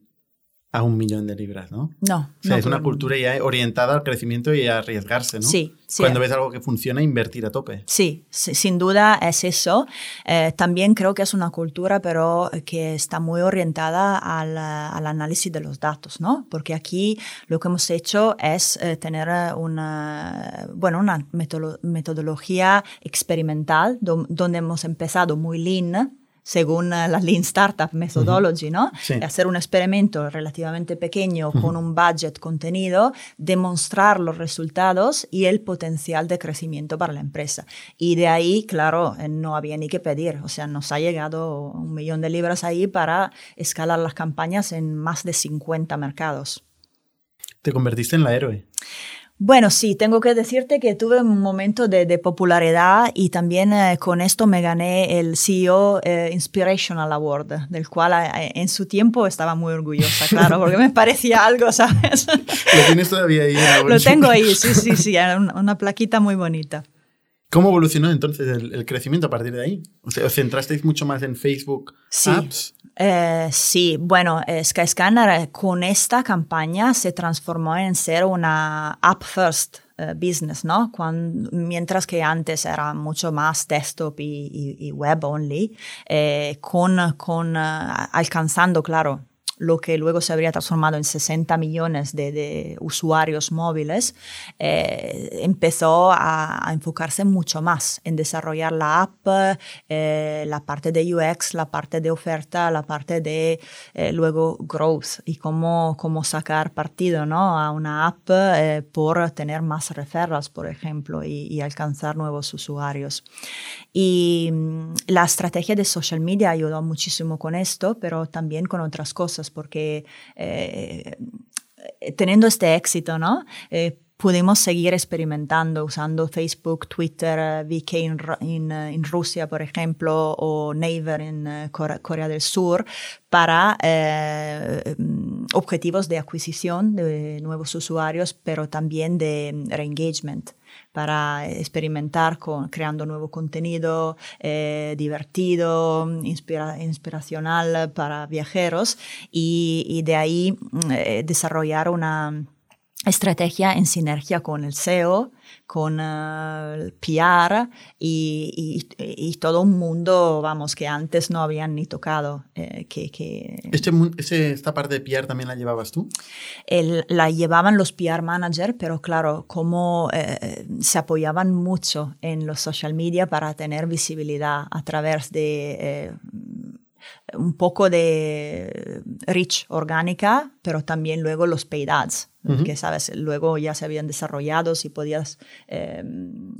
[SPEAKER 1] a un millón de libras, ¿no?
[SPEAKER 3] No.
[SPEAKER 1] O sea, es una cultura ya orientada al crecimiento y a arriesgarse, ¿no?
[SPEAKER 3] Sí. sí
[SPEAKER 1] Cuando ves algo que funciona, invertir a tope.
[SPEAKER 3] Sí, sin duda es eso. Eh, también creo que es una cultura, pero que está muy orientada al, al, análisis de los datos, ¿no? Porque aquí lo que hemos hecho es eh, tener una, bueno, una metodología experimental donde hemos empezado muy lean, según la Lean Startup Methodology, ¿no? Hacer un experimento relativamente pequeño con un budget contenido, demostrar los resultados y el potencial de crecimiento para la empresa. Y de ahí, claro, eh, no había ni que pedir. O sea, nos ha llegado un millón de libras ahí para escalar las campañas en más de 50 mercados.
[SPEAKER 1] Te convertiste en la héroe.
[SPEAKER 3] Bueno, sí, tengo que decirte que tuve un momento de, popularidad y también eh, con esto me gané el CEO eh, Inspirational Award, del cual eh, en su tiempo estaba muy orgullosa, claro, porque me parecía algo, ¿sabes?
[SPEAKER 1] ¿Lo tienes todavía ahí?
[SPEAKER 3] Lo tengo ahí, sí, sí, sí, una plaquita muy bonita.
[SPEAKER 1] ¿Cómo evolucionó entonces el, crecimiento a partir de ahí? O sea, ¿os centrasteis mucho más en Facebook
[SPEAKER 3] sí.
[SPEAKER 1] Apps?
[SPEAKER 3] Eh, sí, bueno, eh, Skyscanner eh, con esta campaña se transformó en ser una app first business, ¿no? Cuando, mientras que antes era mucho más desktop y, web only, con, con alcanzando, claro, lo que luego se habría transformado en 60 millones de, usuarios móviles, eh, empezó a, enfocarse mucho más en desarrollar la app, eh, la parte de UX, la parte de oferta, la parte de eh, luego growth y cómo, cómo sacar partido ¿no? a una app por tener más referrals, por ejemplo, y, alcanzar nuevos usuarios. Y mm, la estrategia de social media ayudó muchísimo con esto, pero también con otras cosas porque eh, teniendo este éxito, ¿no? Eh, pudimos seguir experimentando usando Facebook, Twitter, VK en, Rusia, por ejemplo, o Naver en Corea, del Sur, para eh, objetivos de adquisición de nuevos usuarios, pero también de re-engagement para experimentar con, creando nuevo contenido eh, divertido, inspiracional para viajeros y, de ahí mm, eh, desarrollar una estrategia en sinergia con el SEO, con eh, el PR y, todo un mundo, vamos, que antes no habían ni tocado. Eh, que,
[SPEAKER 1] este, ¿Esta parte de PR también la llevabas tú?
[SPEAKER 3] la llevaban los PR managers, pero claro, como eh, se apoyaban mucho en los social media para tener visibilidad a través de un poco de reach orgánica, pero también luego los paid ads, que sabes, luego ya se habían desarrollado si podías em,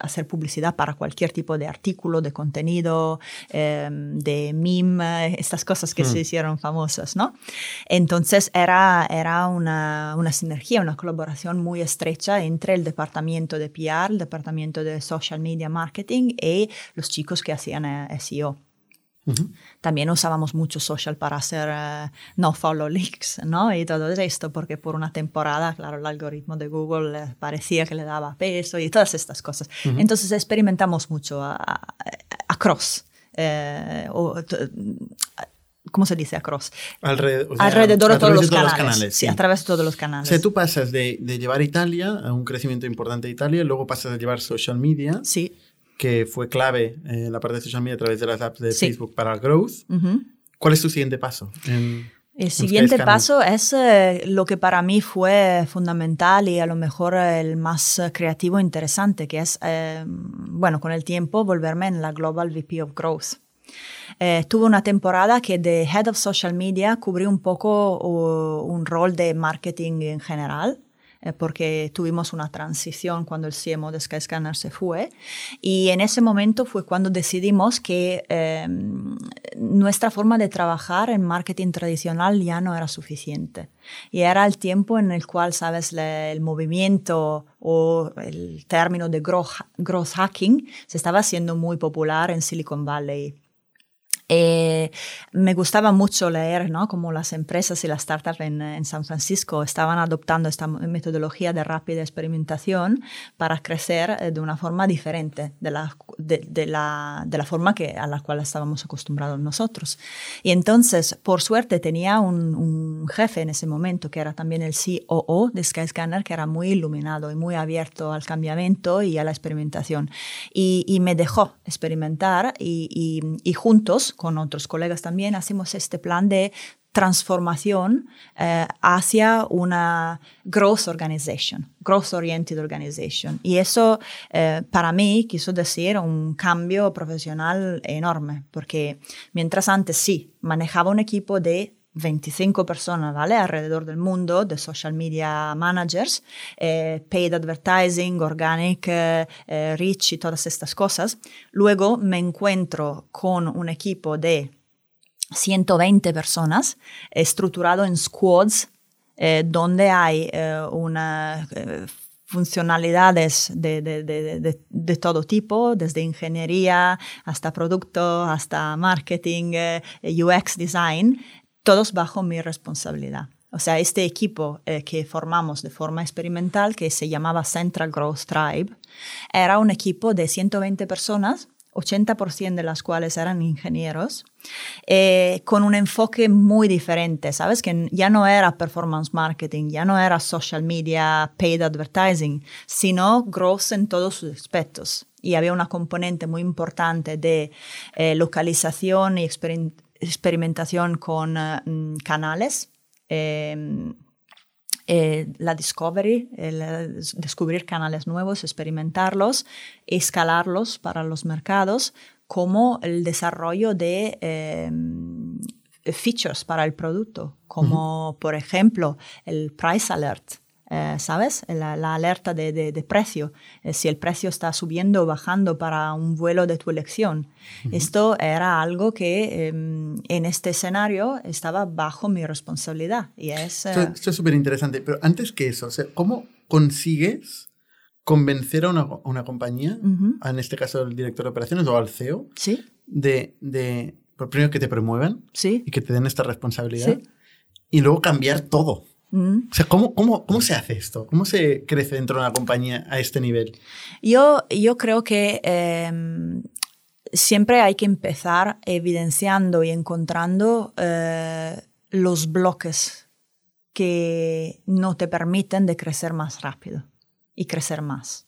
[SPEAKER 3] hacer publicidad para cualquier tipo de artículo, de contenido, em, de meme, estas cosas que se mm. hicieron famosas, ¿no? Entonces era, era una, una sinergia, una colaboración muy estrecha entre el departamento de PR, el departamento de social media marketing y los chicos que hacían eh, SEO. También usábamos mucho social para hacer uh, no follow links, ¿no? Y todo esto, porque por una temporada, claro, el algoritmo de Google parecía que le daba peso y todas estas cosas. Entonces experimentamos mucho across. Eh, ¿Cómo se dice across? Alrededor de todos, los, canales. sí. a través de todos los canales.
[SPEAKER 1] O sea, tú pasas de, de llevar Italia a un crecimiento importante de Italia, luego pasas a llevar social media.
[SPEAKER 3] Sí
[SPEAKER 1] que fue clave en la parte de social media a través de las apps de Facebook para el growth. ¿Cuál es tu siguiente paso?
[SPEAKER 3] el siguiente paso es eh, lo que para mí fue fundamental y a lo mejor el más creativo e interesante, que es, eh, bueno, con el tiempo volverme en la Global VP of Growth. Eh, tuve una temporada que de Head of Social Media cubrí un poco un rol de marketing en general eh, porque tuvimos una transición cuando el CMO de Skyscanner se fue. Y en ese momento fue cuando decidimos que em, nuestra forma de trabajar en marketing tradicional ya no era suficiente. Y era el tiempo en el cual, sabes, el movimiento o el término de growth hacking se estaba haciendo muy popular en Silicon Valley. Eh, me gustaba mucho leer ¿no? cómo las empresas y las startups en, en, San Francisco estaban adoptando esta metodología de rápida experimentación para crecer eh, de una forma diferente de la, de, de, la, de la forma que, a la cual estábamos acostumbrados nosotros. Y entonces, por suerte, tenía un, un, jefe en ese momento que era también el COO de Skyscanner, que era muy iluminado y muy abierto al cambiamiento y a la experimentación. Y, y me dejó experimentar y, y, y juntos con otros colegas también, hacemos este plan de transformación eh, hacia una growth organization, growth oriented organization. Y eso eh, para mí quiso decir un cambio profesional enorme, porque mientras antes sí, manejaba un equipo de 25 personas, ¿vale? Alrededor del mundo, de social media managers, eh, paid advertising, organic, eh, eh, reach y todas estas cosas. Luego me encuentro con un equipo de 120 personas, estructurado en squads, eh, donde hay eh, una funcionalidades de, de, de, de, todo tipo, desde ingeniería hasta producto, hasta marketing, UX design, todos bajo mi responsabilidad. O sea, este equipo eh, que formamos de forma experimental, que se llamaba Central Growth Tribe, era un equipo de 120 personas, 80% de las cuales eran ingenieros, eh, con un enfoque muy diferente, ¿sabes? Que ya no era performance marketing, ya no era social media, paid advertising, sino growth en todos sus aspectos. Y había una componente muy importante de eh, localización y experiencia experimentación con uh, canales, eh, eh, la discovery, el, descubrir canales nuevos, experimentarlos, escalarlos para los mercados, como el desarrollo de eh, features para el producto, como uh -huh. por ejemplo el price alert. Eh, ¿sabes? La, la alerta de, de, de precio, eh, si el precio está subiendo o bajando para un vuelo de tu elección. Uh -huh. Esto era algo que eh, en este escenario estaba bajo mi responsabilidad. Y es,
[SPEAKER 1] esto, es súper interesante, pero antes que eso, o sea, ¿cómo consigues convencer a una, a una compañía, uh -huh. en este caso el director de operaciones o al CEO,
[SPEAKER 3] ¿Sí?
[SPEAKER 1] de, de por primero que te promuevan
[SPEAKER 3] ¿Sí?
[SPEAKER 1] y que te den esta responsabilidad
[SPEAKER 3] ¿Sí?
[SPEAKER 1] y luego cambiar todo?
[SPEAKER 3] Mm.
[SPEAKER 1] O sea, ¿cómo, cómo, ¿cómo se hace esto? ¿Cómo se crece dentro de una compañía a este nivel?
[SPEAKER 3] Yo, yo creo que eh, siempre hay que empezar evidenciando y encontrando eh, los bloques que no te permiten de crecer más rápido y crecer más.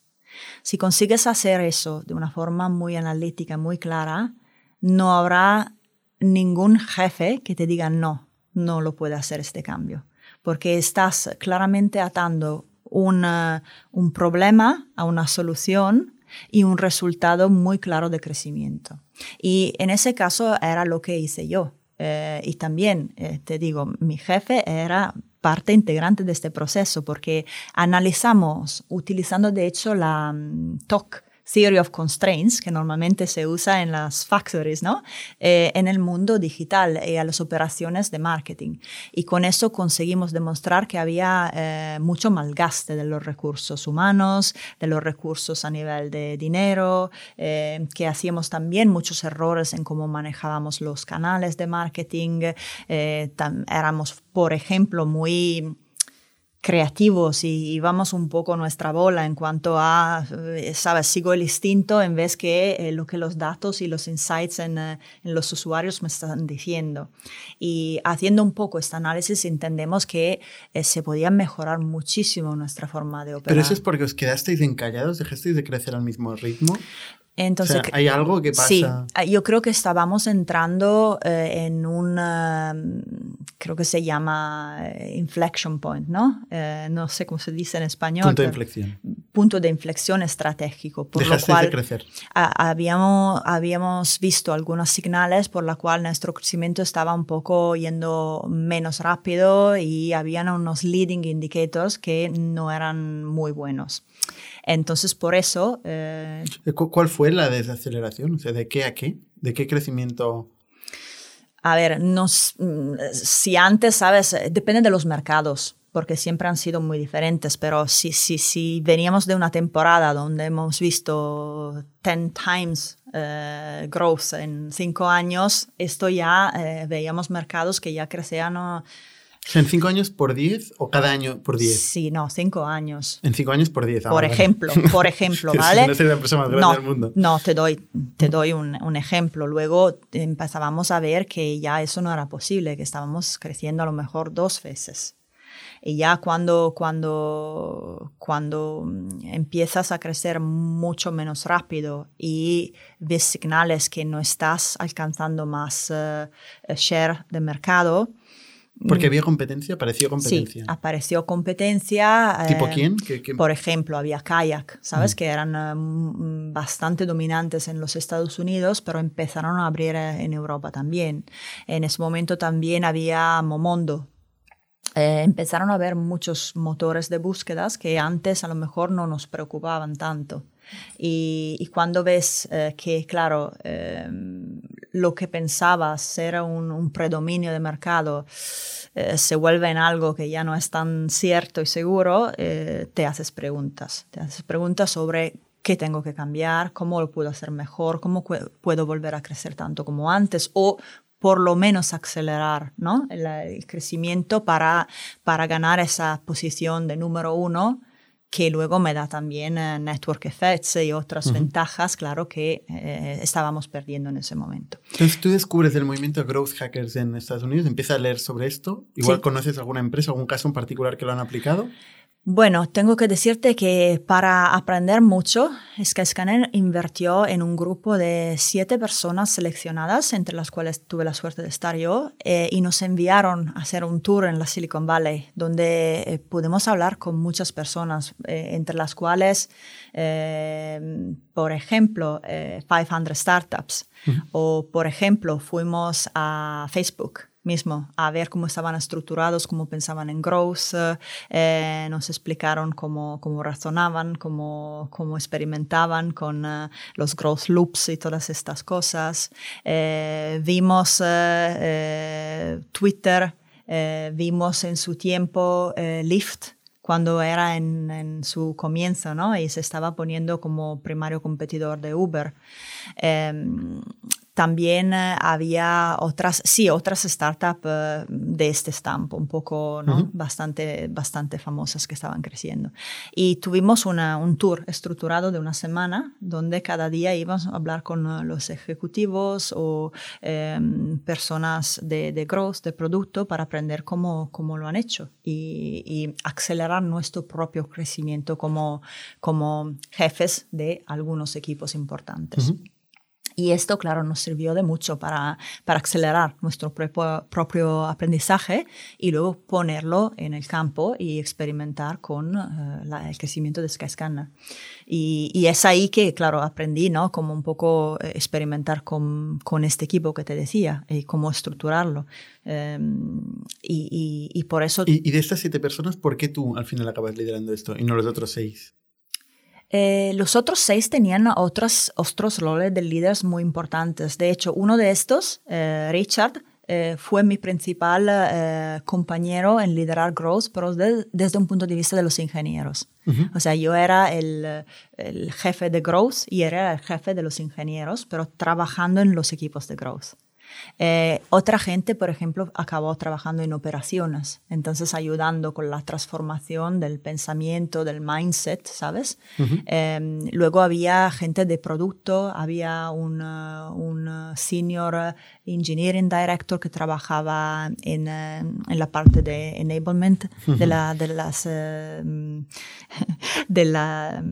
[SPEAKER 3] Si consigues hacer eso de una forma muy analítica, muy clara, no habrá ningún jefe que te diga no, no lo puede hacer este cambio porque estás claramente atando una, un problema a una solución y un resultado muy claro de crecimiento. Y en ese caso era lo que hice yo. Eh, y también, eh, te digo, mi jefe era parte integrante de este proceso porque analizamos, utilizando de hecho la um, TOC, Theory of Constraints, que normalmente se usa en las factories, ¿no? Eh, en el mundo digital y a las operaciones de marketing. Y con eso conseguimos demostrar que había eh, mucho malgaste de los recursos humanos, de los recursos a nivel de dinero, eh, que hacíamos también muchos errores en cómo manejábamos los canales de marketing. Eh, éramos, por ejemplo, muy creativos y, y, vamos un poco nuestra bola en cuanto a, eh, sabes, sigo el instinto en vez que eh, lo que los datos y los insights en, eh, en, los usuarios me están diciendo. Y haciendo un poco este análisis entendemos que eh, se podía mejorar muchísimo nuestra forma de operar.
[SPEAKER 1] Pero eso es porque os quedasteis encallados, dejasteis de crecer al mismo ritmo.
[SPEAKER 3] Entonces,
[SPEAKER 1] o sea, hay algo que pasa.
[SPEAKER 3] Sí, yo creo que estábamos entrando eh, en un, uh, creo que se llama inflection point, ¿no? Eh, no sé cómo se dice en español.
[SPEAKER 1] Punto de inflexión.
[SPEAKER 3] punto de inflexión estratégico.
[SPEAKER 1] Por lo cual, de crecer.
[SPEAKER 3] habíamos, habíamos visto algunas señales por la cual nuestro crecimiento estaba un poco yendo menos rápido y habían unos leading indicators que no eran muy buenos. Entonces, por eso...
[SPEAKER 1] Eh, ¿Cuál fue la desaceleración? O sea, ¿de qué a qué? ¿De qué crecimiento?
[SPEAKER 3] A ver, nos, mm, si antes, ¿sabes? Depende de los mercados porque siempre han sido muy diferentes, pero si, si, si veníamos de una temporada donde hemos visto 10 times uh, growth en 5 años, esto ya uh, veíamos mercados que ya crecían...
[SPEAKER 1] ¿En 5 años por 10 o cada año por 10?
[SPEAKER 3] Sí, no, 5 años.
[SPEAKER 1] En 5 años por 10.
[SPEAKER 3] Ah, por ejemplo, por ejemplo, ¿vale?
[SPEAKER 1] no sería la persona más grande
[SPEAKER 3] no,
[SPEAKER 1] del mundo.
[SPEAKER 3] No, te doy, te doy un, un, ejemplo. Luego empezábamos a ver que ya eso no era posible, que estábamos creciendo a lo mejor dos veces. Y ya cuando, cuando, cuando empiezas a crecer mucho menos rápido y ves señales que no estás alcanzando más uh, share de mercado,
[SPEAKER 1] porque había competencia, apareció competencia.
[SPEAKER 3] Sí, apareció competencia.
[SPEAKER 1] ¿Tipo eh, quién?
[SPEAKER 3] Por ejemplo, había Kayak, ¿sabes? Mm. Que eran uh, bastante dominantes en los Estados Unidos, pero empezaron a abrir en Europa también. En ese momento también había Momondo, eh, empezaron a haber muchos motores de búsquedas que antes a lo mejor no nos preocupaban tanto. Y, cuando ves eh, que, claro, em, lo que pensabas era un, predominio de mercado eh, se vuelve en algo que ya no es tan cierto y seguro, te haces preguntas. Te haces preguntas sobre qué tengo que cambiar, cómo lo puedo hacer mejor, cómo puedo volver a crecer tanto como antes o por lo menos acelerar ¿no? el, crecimiento para, para ganar esa posición de número uno que luego me da también eh, network effects y otras ventajas, claro, que eh, estábamos perdiendo en ese momento.
[SPEAKER 1] Entonces tú descubres el movimiento de growth hackers en Estados Unidos, empiezas a leer sobre esto, igual conoces alguna empresa, algún caso en particular que lo han aplicado.
[SPEAKER 3] Bueno, tengo que decirte que para aprender mucho, Skyscanner invirtió en un grupo de siete personas seleccionadas, entre las cuales tuve la suerte de estar yo, eh, y nos enviaron a hacer un tour en la Silicon Valley, donde eh, pudimos hablar con muchas personas, eh, entre las cuales, por ejemplo, 500 Startups, o por ejemplo, fuimos a Facebook mismo a ver cómo estaban estructurados, cómo pensaban en growth, eh, nos explicaron cómo, cómo razonaban, cómo, cómo experimentaban con uh, los growth loops y todas estas cosas. Eh, vimos Twitter, vimos en su tiempo Lyft cuando era en, en, su comienzo, ¿no? Y se estaba poniendo como primario competidor de Uber. Em, también eh, había otras, sí, otras startups eh, de este estampo, un poco, ¿no? bastante, bastante famosas que estaban creciendo. Y tuvimos una, un tour estructurado de una semana donde cada día íbamos a hablar con eh, los ejecutivos o em, personas de, de, growth, de producto, para aprender cómo, cómo lo han hecho y, y acelerar nuestro propio crecimiento como, como jefes de algunos equipos importantes. Y esto, claro, nos sirvió de mucho para, para acelerar nuestro propio, propio, aprendizaje y luego ponerlo en el campo y experimentar con eh, el crecimiento de Skyscanner. Y, y, es ahí que, claro, aprendí, ¿no? Como un poco eh, experimentar con, con este equipo que te decía y cómo estructurarlo. Em, y, y, y, por eso...
[SPEAKER 1] ¿Y, de estas siete personas, por qué tú al final acabas liderando esto y no los otros seis?
[SPEAKER 3] Eh, los otros seis tenían otros, otros roles de líderes muy importantes. De hecho, uno de estos, eh, Richard, eh, fue mi principal compañero en liderar Growth, pero desde un punto de vista de los ingenieros. O sea, yo era el, el, jefe de Growth y era el jefe de los ingenieros, pero trabajando en los equipos de Growth. Eh, otra gente, por ejemplo, acabó trabajando en operaciones, entonces ayudando con la transformación del pensamiento, del mindset, ¿sabes? Em, luego había gente de producto, había un, uh, un uh, senior engineering director que trabajaba en, uh, en la parte de enablement de, la, de las... Em, de la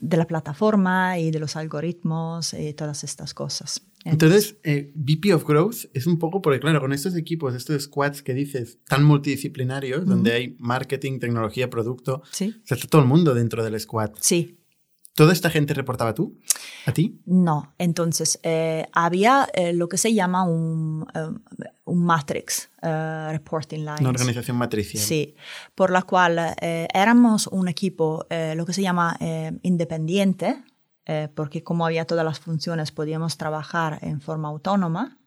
[SPEAKER 3] de la plataforma y de los algoritmos y todas estas cosas.
[SPEAKER 1] Entonces, eh, VP of Growth es un poco, porque claro, con estos equipos, estos squads que dices, tan multidisciplinarios, donde hay marketing, tecnología, producto,
[SPEAKER 3] sí.
[SPEAKER 1] está todo el mundo dentro del squad.
[SPEAKER 3] Sí.
[SPEAKER 1] ¿Toda esta gente reportaba tú? ¿A ti?
[SPEAKER 3] No, entonces eh, había eh, lo que se llama un, un matrix reporting line.
[SPEAKER 1] Una organización matricial.
[SPEAKER 3] Sí, por la cual éramos un equipo, lo que se llama independiente, eh, porque como había todas las funciones podíamos trabajar en forma autónoma,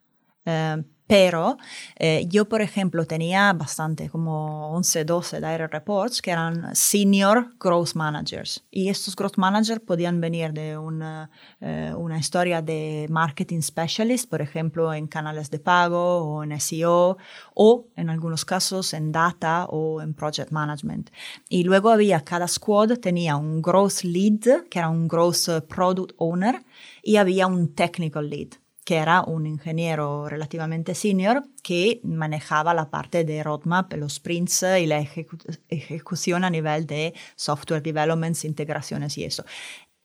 [SPEAKER 3] eh, pero eh, yo, por ejemplo, tenía bastante, como 11, 12 direct reports que eran senior growth managers. Y estos growth managers podían venir de una, eh, una historia de marketing specialist, por ejemplo, en canales de pago o en SEO, o en algunos casos en data o en project management. Y luego había, cada squad tenía un growth lead, que era un growth product owner, y había un technical lead que era un ingeniero relativamente senior que manejaba la parte de roadmap, los sprints y la ejecución a nivel de software developments, integraciones y eso.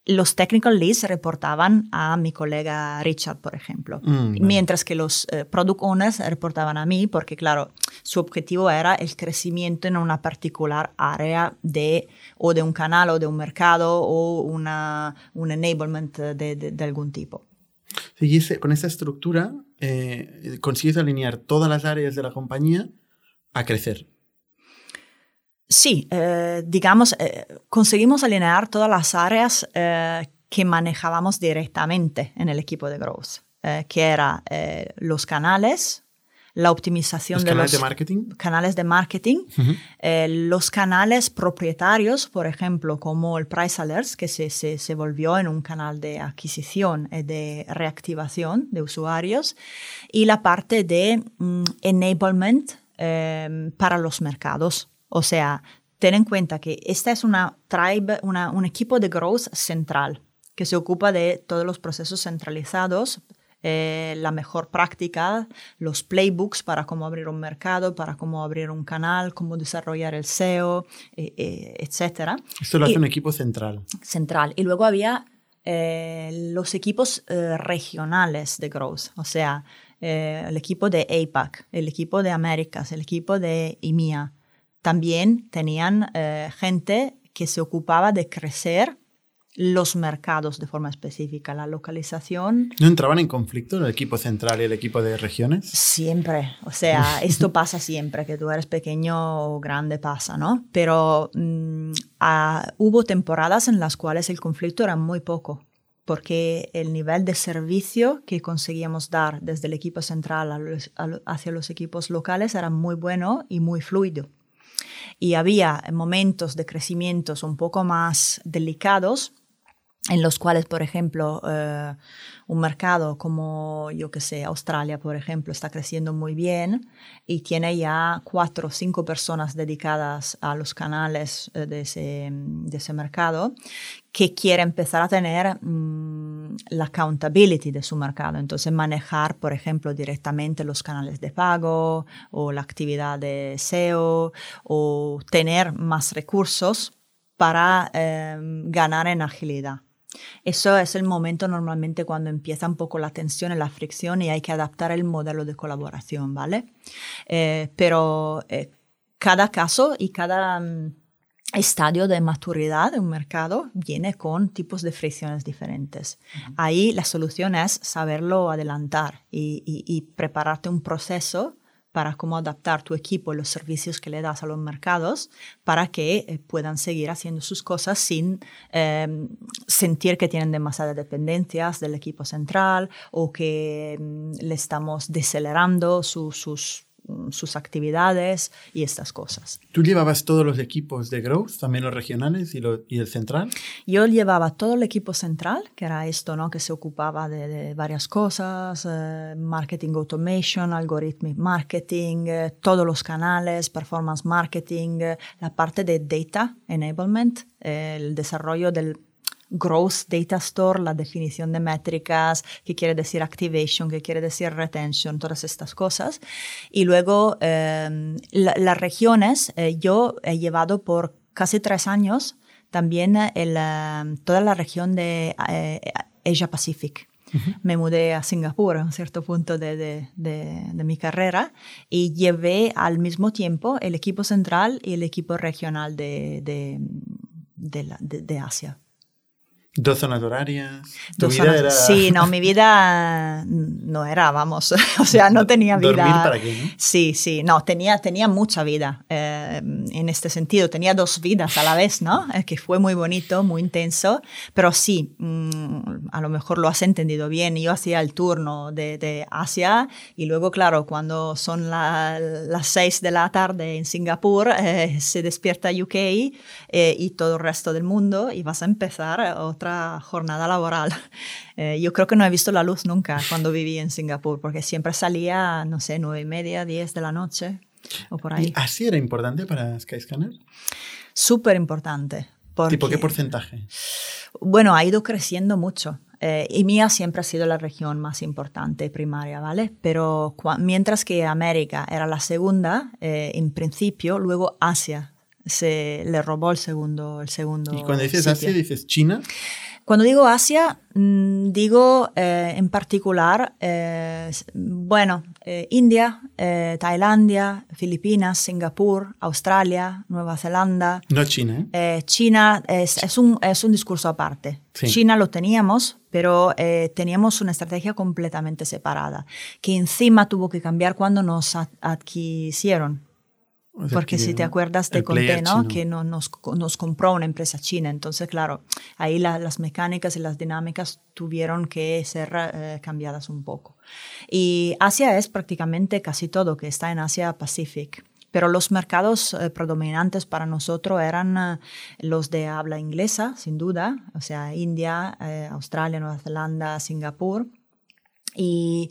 [SPEAKER 3] Los technical leads reportaban a mi colega Richard, por ejemplo, mm, mientras que los eh, product owners reportaban a mí, porque claro, su objetivo era el crecimiento en una particular área de o de un canal o de un mercado o una, un enablement de, de algún tipo.
[SPEAKER 1] Con esta estructura eh, consigues alinear todas las áreas de la compañía a crecer.
[SPEAKER 3] Sí, eh, digamos, eh, conseguimos alinear todas las áreas que manejábamos directamente en el equipo de Growth, que eran los canales, la optimización
[SPEAKER 1] de
[SPEAKER 3] los
[SPEAKER 1] de marketing?
[SPEAKER 3] canales de marketing, eh, los canales propietarios, por ejemplo, como el Price Alerts, que se, se, volvió en un canal de adquisición y de reactivación de usuarios, y la parte de mm, enablement em, para los mercados. O sea, ten en cuenta que esta es una tribe, una, un equipo de growth central que se ocupa de todos los procesos centralizados eh, la mejor práctica, los playbooks para cómo abrir un mercado, para cómo abrir un canal, cómo desarrollar el SEO, eh, eh, etc.
[SPEAKER 1] Esto lo hace un equipo central.
[SPEAKER 3] Central. Y luego había los equipos regionales de Growth, o sea, el equipo de APAC, el equipo de Américas, el equipo de IMIA. También tenían gente que se ocupaba de crecer los mercados de forma específica, la localización.
[SPEAKER 1] ¿No entraban en conflicto el equipo central y el equipo de regiones?
[SPEAKER 3] Siempre, o sea, esto pasa siempre, que tú eres pequeño o grande pasa, ¿no? Pero mm, hubo temporadas en las cuales el conflicto era muy poco, porque el nivel de servicio que conseguíamos dar desde el equipo central hacia los equipos locales era muy bueno y muy fluido. Y había momentos de crecimientos un poco más delicados en los cuales, por ejemplo, eh, un mercado como, yo que sé, Australia, por ejemplo, está creciendo muy bien y tiene ya cuatro o cinco personas dedicadas a los canales eh, de, ese, de, ese, mercado que quiere empezar a tener mm, la accountability de su mercado. Entonces, manejar, por ejemplo, directamente los canales de pago o la actividad de SEO o tener más recursos para eh, ganar en agilidad. Eso es el momento normalmente cuando empieza un poco la tensión y la fricción y hay que adaptar el modelo de colaboración, ¿vale? Eh, pero eh, cada caso y cada mm, estadio de maturidad de un mercado viene con tipos de fricciones diferentes. Ahí la solución es saberlo adelantar y prepararte un proceso para cómo adaptar tu equipo y los servicios que le das a los mercados para que eh, puedan seguir haciendo sus cosas sin em, sentir que tienen demasiadas dependencias del equipo central o que em, le estamos decelerando sus sus actividades y estas cosas.
[SPEAKER 1] ¿Tú llevabas todos los equipos de Growth, también los regionales y, y el central?
[SPEAKER 3] Yo llevaba todo el equipo central, que era esto, ¿no? que se ocupaba de, varias cosas, eh, marketing automation, algorithmic marketing, eh, todos los canales, performance marketing, eh, la parte de data enablement, el desarrollo del Growth Data Store, la definición de métricas, qué quiere decir activation, qué quiere decir retention, todas estas cosas. Y luego em, las regiones, eh, yo he llevado por casi tres años también el, eh, toda la región de eh, Asia Pacific. Me mudé a Singapur a un cierto punto de, de, de, mi carrera y llevé al mismo tiempo el equipo central y el equipo regional de, de Asia.
[SPEAKER 1] Dos zonas horarias.
[SPEAKER 3] ¿Tu vida era... Sí, no, mi vida no era, vamos, o sea, no tenía vida.
[SPEAKER 1] ¿Dormir para qué? ¿no?
[SPEAKER 3] Sí, sí, no, tenía, tenía mucha vida eh, en este sentido, tenía dos vidas a la vez, ¿no? Es que fue muy bonito, muy intenso, pero sí, mm, a lo mejor lo has entendido bien. Yo hacía el turno de, de Asia y luego, claro, cuando son las seis de la tarde en Singapur, eh, se despierta UK eh, y todo el resto del mundo y vas a empezar otra jornada laboral. Eh, yo creo que no he visto la luz nunca cuando viví en Singapur, porque siempre salía, no sé, nueve y media, diez de la noche o por ahí.
[SPEAKER 1] ¿Y así era importante para Skyscanner?
[SPEAKER 3] Súper importante.
[SPEAKER 1] ¿Tipo qué porcentaje?
[SPEAKER 3] Bueno, ha ido creciendo mucho. Eh, y mía siempre ha sido la región más importante primaria, ¿vale? Pero mientras que América era la segunda, eh, en principio, luego Asia se le robó el segundo, el segundo.
[SPEAKER 1] ¿Y cuando dices Asia, dices China?
[SPEAKER 3] Cuando digo Asia, mm, digo eh, en particular, eh, bueno, eh, India, Tailandia, Filipinas, Singapur, Australia, Nueva Zelanda.
[SPEAKER 1] No China.
[SPEAKER 3] China es, es, un, es un discurso aparte. China lo teníamos, pero teníamos una estrategia completamente separada, que encima tuvo que cambiar cuando nos adquisieron porque si te acuerdas, te conté ¿no? que no, nos, nos, compró una empresa china. Entonces, claro, ahí las mecánicas y las dinámicas tuvieron que ser eh, cambiadas un poco. Y Asia es prácticamente casi todo que está en Asia Pacific. Pero los mercados eh, predominantes para nosotros eran eh, los de habla inglesa, sin duda, o sea, India, Australia, Nueva Zelanda, Singapur. Y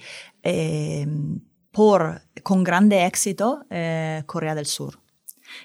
[SPEAKER 3] por, con grande éxito eh, Corea del Sur.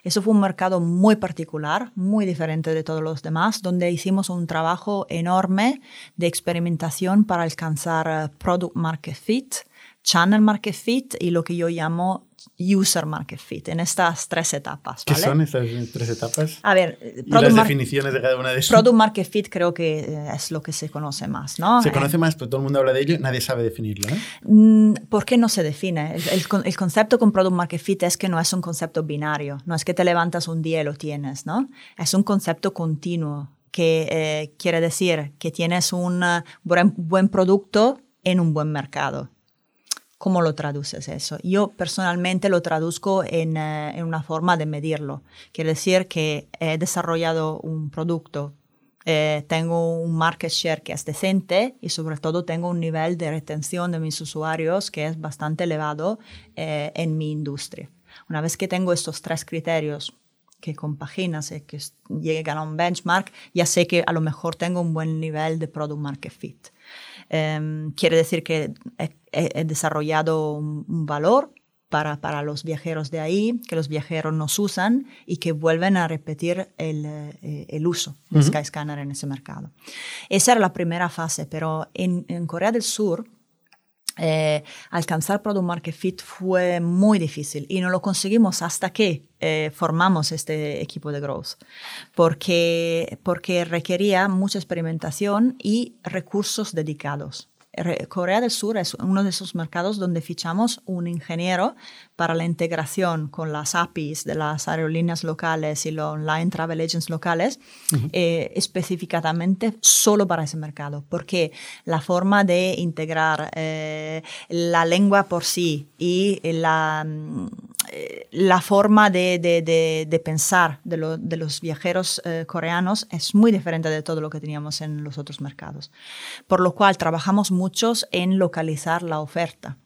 [SPEAKER 3] Eso fue un mercado muy particular, muy diferente de todos los demás, donde hicimos un trabajo enorme de experimentación para alcanzar eh, product market fit, channel market fit y lo que yo llamo user market fit en estas tres etapas.
[SPEAKER 1] ¿Qué son estas tres etapas?
[SPEAKER 3] A ver,
[SPEAKER 1] ¿Y las definiciones de cada una de esas.
[SPEAKER 3] Product market fit creo que eh, es lo que se conoce más, ¿no?
[SPEAKER 1] Se conoce más, pero todo el mundo habla de ello, nadie sabe definirlo. ¿eh?
[SPEAKER 3] Mm, ¿Por qué no se define? El, el, concepto con product market fit es que no es un concepto binario, no es que te levantas un día y lo tienes, ¿no? Es un concepto continuo que eh, quiere decir que tienes un buen, buen producto en un buen mercado. ¿Cómo lo traduces eso? Yo personalmente lo traduzco en, eh, en, una forma de medirlo. Quiere decir que he desarrollado un producto, eh, tengo un market share que es decente y sobre todo tengo un nivel de retención de mis usuarios que es bastante elevado eh, en mi industria. Una vez que tengo estos tres criterios que compaginas y que llegan a un benchmark, ya sé que a lo mejor tengo un buen nivel de product market fit. Em, quiere decir que he, desarrollado un, valor para, para, los viajeros de ahí, que los viajeros nos usan y que vuelven a repetir el, eh, el uso de Skyscanner en ese mercado. Esa era la primera fase, pero en, en Corea del Sur eh, alcanzar Product Market Fit fue muy difícil y no lo conseguimos hasta que eh, formamos este equipo de growth, porque, porque requería mucha experimentación y recursos dedicados. Corea del Sur es uno de esos mercados donde fichamos un ingeniero para la integración con las APIs de las aerolíneas locales y los online travel agents locales, eh, específicamente solo para ese mercado, porque la forma de integrar eh, la lengua por sí y la, eh, la forma de, de, de, pensar de, de, los viajeros coreanos es muy diferente de todo lo que teníamos en los otros mercados. Por lo cual trabajamos muchos en localizar la oferta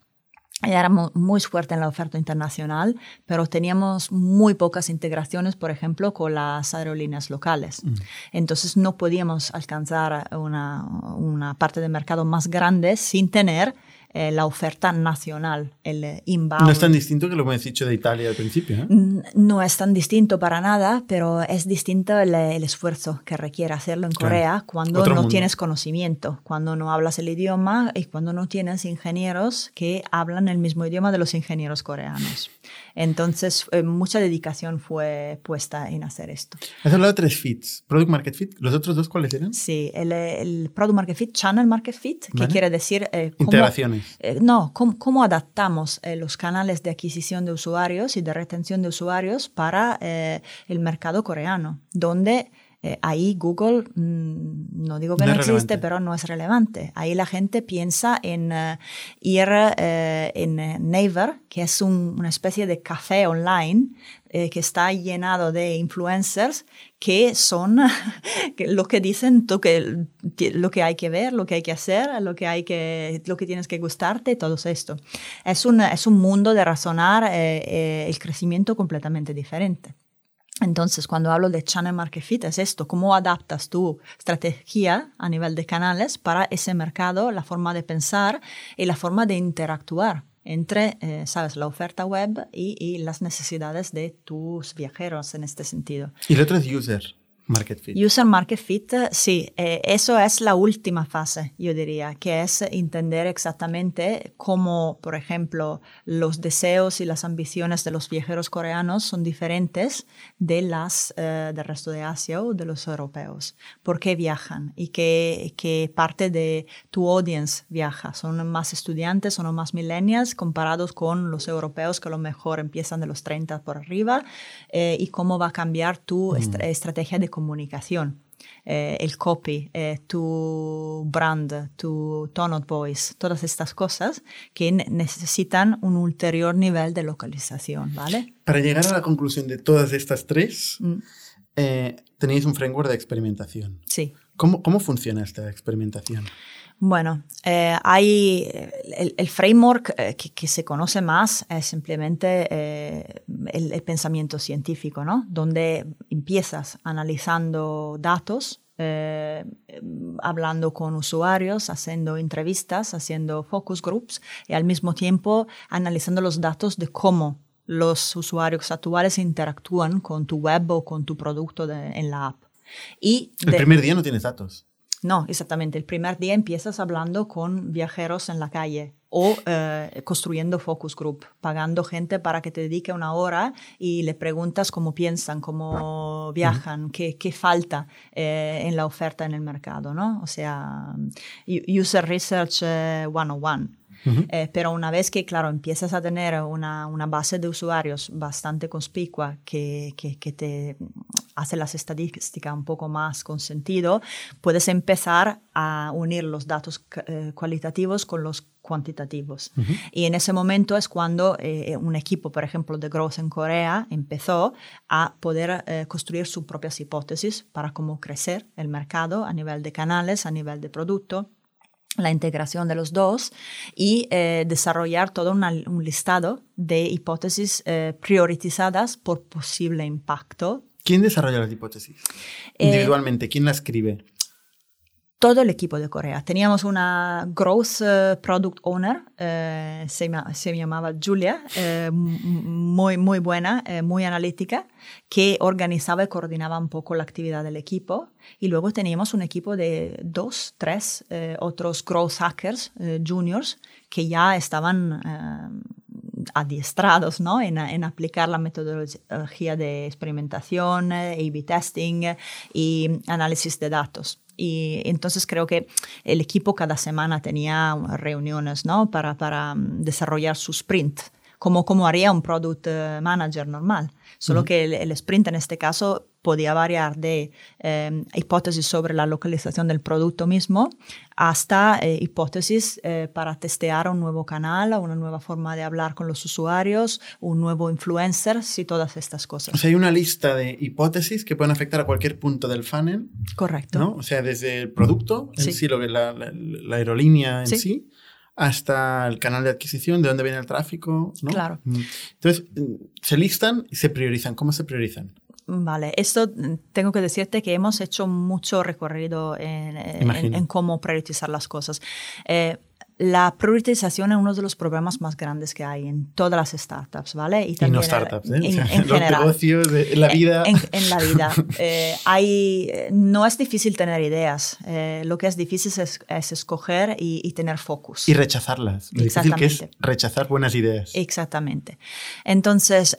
[SPEAKER 3] éramos muy fuerte en la oferta internacional, pero teníamos muy pocas integraciones, por ejemplo, con las aerolíneas locales. Mm. Entonces no podíamos alcanzar una, una parte de mercado más grande sin tener eh, la oferta nacional, el eh, inbound.
[SPEAKER 1] No es tan distinto que lo que me has dicho de Italia al principio. ¿eh?
[SPEAKER 3] No es tan distinto para nada, pero es distinto el, esfuerzo que requiere hacerlo en Corea cuando no tienes conocimiento, cuando no hablas el idioma y cuando no tienes ingenieros que hablan el mismo idioma de los ingenieros coreanos. Entonces, eh, mucha dedicación fue puesta en hacer esto.
[SPEAKER 1] Has hablado de tres fits, Product Market Fit. ¿Los otros dos cuáles eran?
[SPEAKER 3] Sí, el, Product Market Fit, Channel Market Fit, que quiere decir...
[SPEAKER 1] Eh, Integraciones.
[SPEAKER 3] Eh, no, cómo, adaptamos los canales de adquisición de usuarios y de retención de usuarios para el mercado coreano, donde eh, ahí Google, mm, no digo que no, existe, pero no es relevante. Ahí la gente piensa en eh, ir eh, en Naver, que es una especie de café online que está llenado de influencers que son lo que dicen tú que lo que hay que ver, lo que hay que hacer, lo que hay que lo que tienes que gustarte, todo esto. Es un es un mundo de razonar el crecimiento completamente diferente. Entonces, cuando hablo de Channel Market Fit, es esto, cómo adaptas tu estrategia a nivel de canales para ese mercado, la forma de pensar y la forma de interactuar entre, eh, sabes, la oferta web y, las necesidades de tus viajeros en este sentido.
[SPEAKER 1] Y el otro es user. Market Fit.
[SPEAKER 3] User Market Fit, sí, eh, eso es la última fase, yo diría, que es entender exactamente cómo, por ejemplo, los deseos y las ambiciones de los viajeros coreanos son diferentes de las eh, del resto de Asia o de los europeos. ¿Por qué viajan? ¿Y qué, qué parte de tu audience viaja? ¿Son más estudiantes, son más millennials comparados con los europeos que a lo mejor empiezan de los 30 por arriba? Eh, ¿Y cómo va a cambiar tu mm. estrategia de comunicación. Eh, el copy, eh, tu brand, tu tone of voice, todas estas cosas que necesitan un ulterior nivel de localización, ¿vale?
[SPEAKER 1] Para llegar a la conclusión de todas estas tres, mm. eh, tenéis un framework de experimentación.
[SPEAKER 3] Sí.
[SPEAKER 1] ¿Cómo, cómo funciona esta experimentación?
[SPEAKER 3] Bueno, eh, hay el, framework eh, que, se conoce más es simplemente eh, el, pensamiento científico, ¿no? Donde empiezas analizando datos, hablando con usuarios, haciendo entrevistas, haciendo focus groups y al mismo tiempo analizando los datos de cómo los usuarios actuales interactúan con tu web o con tu producto en la app.
[SPEAKER 1] Y el primer día no tienes datos.
[SPEAKER 3] No, exactamente. El primer día empiezas hablando con viajeros en la calle o eh, construyendo focus group, pagando gente para que te dedique una hora y le preguntas cómo piensan, cómo viajan, qué, qué, falta eh, en la oferta en el mercado, ¿no? O sea, user research 101. Eh, pero una vez que, claro, empiezas a tener una, una base de usuarios bastante conspicua que, que, que, te hace las estadísticas un poco más con sentido, puedes empezar a unir los datos eh, cualitativos con los cuantitativos. Y en ese momento es cuando eh, un equipo, por ejemplo, de Growth en Corea empezó a poder construir sus propias hipótesis para cómo crecer el mercado a nivel de canales, a nivel de producto la integración de los dos y eh, desarrollar todo un listado de hipótesis eh, priorizadas por posible impacto.
[SPEAKER 1] ¿Quién desarrolla las hipótesis? Eh, Individualmente, ¿quién la escribe?
[SPEAKER 3] Todo el equipo de Corea. Teníamos una Growth eh, Product Owner, eh, se, se, llamaba Julia, eh, muy, muy buena, muy analítica, que organizaba y coordinaba un poco la actividad del equipo. Y luego teníamos un equipo de dos, tres otros Growth Hackers juniors que ya estaban adiestrados ¿no? en, en, aplicar la metodología de experimentación, A-B testing y análisis de datos. Y entonces creo que el equipo cada semana tenía reuniones ¿no? para, para mm, desarrollar su sprint, como, como haría un product eh, manager normal. Solo que el, sprint en este caso podía variar de em, hipótesis sobre la localización del producto mismo hasta eh, hipótesis eh, para testear un nuevo canal, una nueva forma de hablar con los usuarios, un nuevo influencer y todas estas cosas.
[SPEAKER 1] O sea, hay una lista de hipótesis que pueden afectar a cualquier punto del funnel.
[SPEAKER 3] Correcto.
[SPEAKER 1] ¿no? O sea, desde el producto en sí, lo que la, la, aerolínea en sí hasta el canal de adquisición, de dónde viene el tráfico. ¿no?
[SPEAKER 3] Claro.
[SPEAKER 1] Mm. Entonces, mm, se listan y se priorizan. ¿Cómo se priorizan?
[SPEAKER 3] Vale, esto mm, tengo que decirte que hemos hecho mucho recorrido en, cómo priorizar las cosas. Eh, la priorización es uno de los problemas más grandes que hay en todas las startups, ¿vale?
[SPEAKER 1] Y, no startups, ¿eh? En, los negocios, en la vida.
[SPEAKER 3] En, la vida. Eh, hay, no es difícil tener ideas. Eh, lo que es difícil es, escoger y, tener focus.
[SPEAKER 1] Y rechazarlas. Lo difícil que es rechazar buenas ideas.
[SPEAKER 3] Exactamente. Entonces,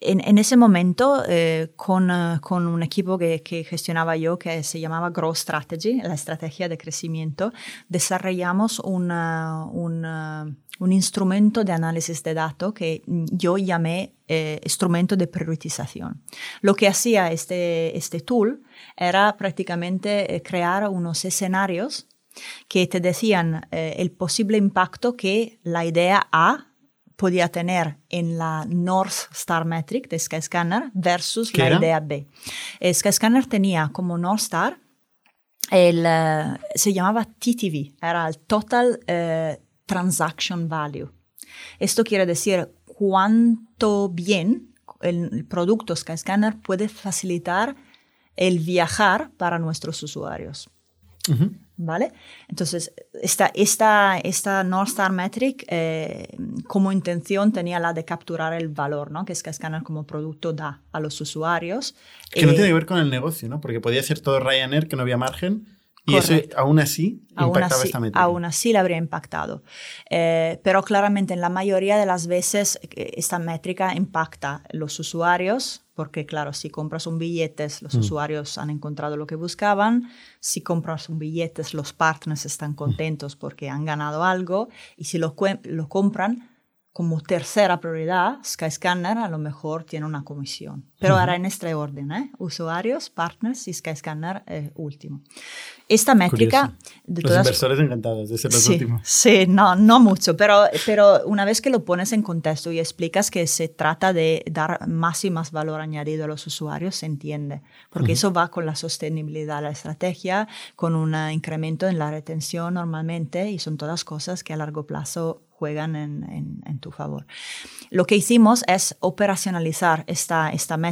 [SPEAKER 3] em, en, ese momento, eh, con, eh, con, un equipo que, que, gestionaba yo, que se llamaba Growth Strategy, la estrategia de crecimiento, desarrollamos una, una, un instrumento de análisis de datos que yo llamé eh, instrumento de priorización. Lo que hacía este, este tool era prácticamente crear unos escenarios que te decían el posible impacto que la idea A podía tener en la North Star Metric de Skyscanner versus la idea B. Eh, Skyscanner tenía como North Star, el, eh, se llamaba TTV, era el Total eh, Transaction Value. Esto quiere decir cuánto bien el, producto Skyscanner puede facilitar el viajar para nuestros usuarios. ¿Vale? Entonces, esta, esta, esta North Star Metric eh, como intención tenía la de capturar el valor ¿no? que Skyscanner como producto da a los usuarios.
[SPEAKER 1] Que no tiene que ver con el negocio, ¿no? Porque podía ser todo Ryanair que no había margen. Y eso aún así impactaba esta métrica.
[SPEAKER 3] Aún así le habría impactado. Eh, pero claramente en la mayoría de las veces eh, esta métrica impacta los usuarios, porque claro, si compras un billete, los mm. usuarios han encontrado lo que buscaban, si compras un billete, los partners están contentos porque han ganado algo, y si lo, lo compran, como tercera prioridad, Skyscanner a lo mejor tiene una comisión. Pero ahora en este orden, ¿eh? usuarios, partners y Skyscanner eh, último. Esta métrica...
[SPEAKER 1] De los inversores encantados de ser los
[SPEAKER 3] sí,
[SPEAKER 1] últimos.
[SPEAKER 3] Sí, no, no mucho, pero, pero una vez que lo pones en contexto y explicas que se trata de dar más y más valor añadido a los usuarios, se entiende, porque eso va con la sostenibilidad la estrategia, con un incremento en la retención normalmente y son todas cosas que a largo plazo juegan en, en, tu favor. Lo que hicimos es operacionalizar esta, esta métrica,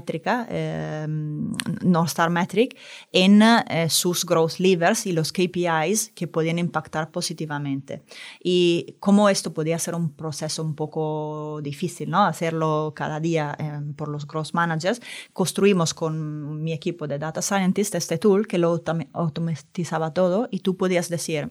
[SPEAKER 3] eh, North Star Metric, en eh, sus growth levers y los KPIs que podían impactar positivamente. Y como esto podía ser un proceso un poco difícil, ¿no? Hacerlo cada día eh, por los growth managers, construimos con mi equipo de data scientists este tool que lo automatizaba todo y tú podías decir,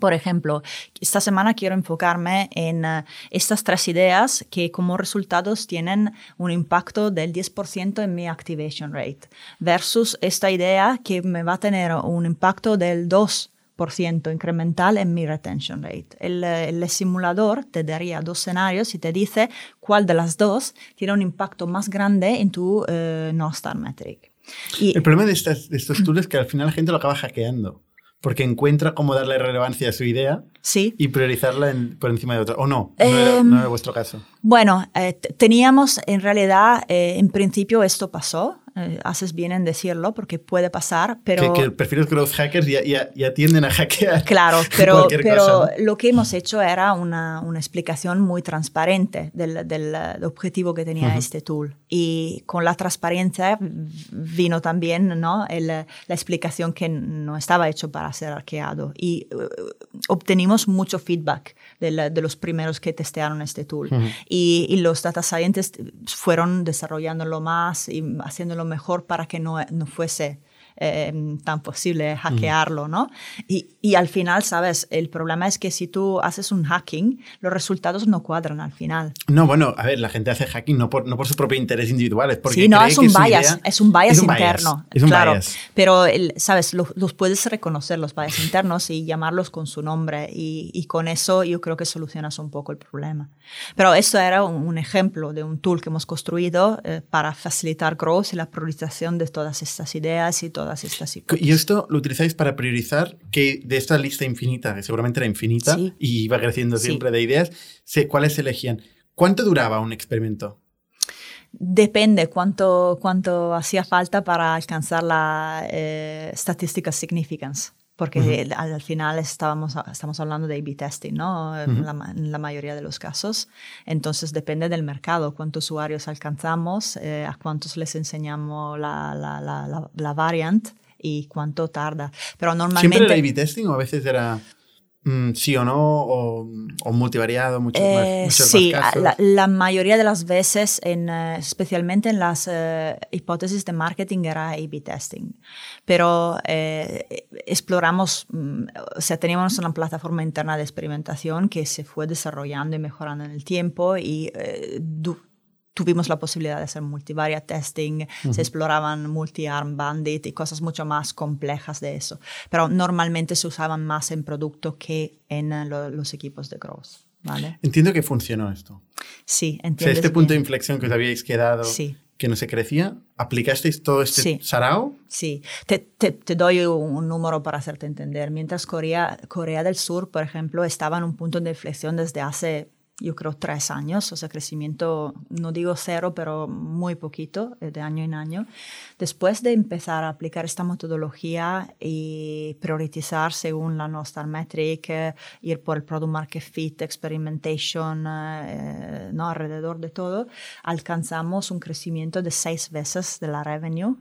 [SPEAKER 3] por ejemplo, esta semana quiero enfocarme en eh, estas tres ideas que como resultados tienen un impacto del 10% en mi activation rate versus esta idea que me va a tener un impacto del 2% incremental en mi retention rate. El, simulador te daría dos escenarios y te dice cuál de las dos tiene un impacto más grande en tu uh, North Star Metric.
[SPEAKER 1] el problema de, estas, de estos tools es que al final la gente lo acaba hackeando porque encuentra cómo darle relevancia a su idea
[SPEAKER 3] sí.
[SPEAKER 1] y priorizarla por encima de otra. ¿O no? No, era, em, vuestro caso.
[SPEAKER 3] Bueno, eh, teníamos en realidad, eh, en principio esto pasó. Eh, haces bien en decirlo porque puede pasar, pero...
[SPEAKER 1] Que, que perfiles growth hackers ya, ya, tienden a hackear.
[SPEAKER 3] Claro, pero, pero lo que hemos hecho era una, una explicación muy transparente del, del, objetivo que tenía este tool. Y con la transparencia vino también ¿no? El, la explicación que no estaba hecho para ser hackeado. Y uh, obtenimos mucho feedback de, de, los primeros que testearon este tool. y, y, los data scientists fueron desarrollándolo más y haciéndolo mejor para que no, no fuese Em, tan posible hackearlo, ¿no? Y, y, al final, ¿sabes? El problema es que si tú haces un hacking, los resultados no cuadran al final.
[SPEAKER 1] No, bueno, a ver, la gente hace hacking no por, no por su propio interés individual, es porque
[SPEAKER 3] Sí, no,
[SPEAKER 1] es
[SPEAKER 3] un, bias, es un bias, interno. Es un claro, bias. Pero, ¿sabes? Los, puedes reconocer, los bias internos, y llamarlos con su nombre. Y, y, con eso yo creo que solucionas un poco el problema. Pero esto era un, ejemplo de un tool que hemos construido eh, para facilitar growth y la priorización de todas estas ideas y todo estas
[SPEAKER 1] ¿Y esto lo utilizáis para priorizar que de esta lista infinita, que seguramente era infinita y iba creciendo siempre de ideas, ¿cuáles se elegían? ¿Cuánto duraba un experimento?
[SPEAKER 3] Depende cuánto, cuánto hacía falta para alcanzar la eh, statistical significance porque al, final estábamos, estamos hablando de A-B testing, ¿no? en, la, mayoría de los casos. Entonces depende del mercado, cuántos usuarios alcanzamos, eh, a cuántos les enseñamos la, la, la, variant y cuánto tarda. Pero normalmente...
[SPEAKER 1] ¿Siempre era A-B testing o a veces era Mm, sí o no, o, o multivariado, mucho
[SPEAKER 3] Eh,
[SPEAKER 1] más, muchos
[SPEAKER 3] sí,
[SPEAKER 1] más casos.
[SPEAKER 3] la, la mayoría de las veces, en, eh, especialmente en las eh, hipótesis de marketing, era A-B testing. Pero eh, exploramos, mm, o sea, teníamos una plataforma interna de experimentación que se fue desarrollando y mejorando en el tiempo y eh, tuvimos la posibilidad de hacer multivariate testing, se exploraban multi-arm bandit y cosas mucho más complejas de eso. Pero normalmente se usaban más en producto que en eh, lo- los equipos de growth. ¿vale?
[SPEAKER 1] Entiendo que funcionó esto.
[SPEAKER 3] Sí,
[SPEAKER 1] O sea,
[SPEAKER 3] entiendes
[SPEAKER 1] este punto de inflexión que os habíais quedado,
[SPEAKER 3] Sí.
[SPEAKER 1] que no se crecía, ¿aplicasteis todo este
[SPEAKER 3] Sí.
[SPEAKER 1] sarao?
[SPEAKER 3] Sí, te, te- te doy un, un número para hacerte entender. Mientras Corea, Corea del Sur, por ejemplo, estaba en un punto de inflexión desde hace, yo creo, tres años, o sea, crecimiento, no digo cero, pero muy poquito, eh, de año en año. Después de empezar a aplicar esta metodología y priorizar según la Nostar Metric, eh, ir por el Product Market Fit, Experimentation, eh, ¿no? alrededor de todo, alcanzamos un crecimiento de seis veces de la revenue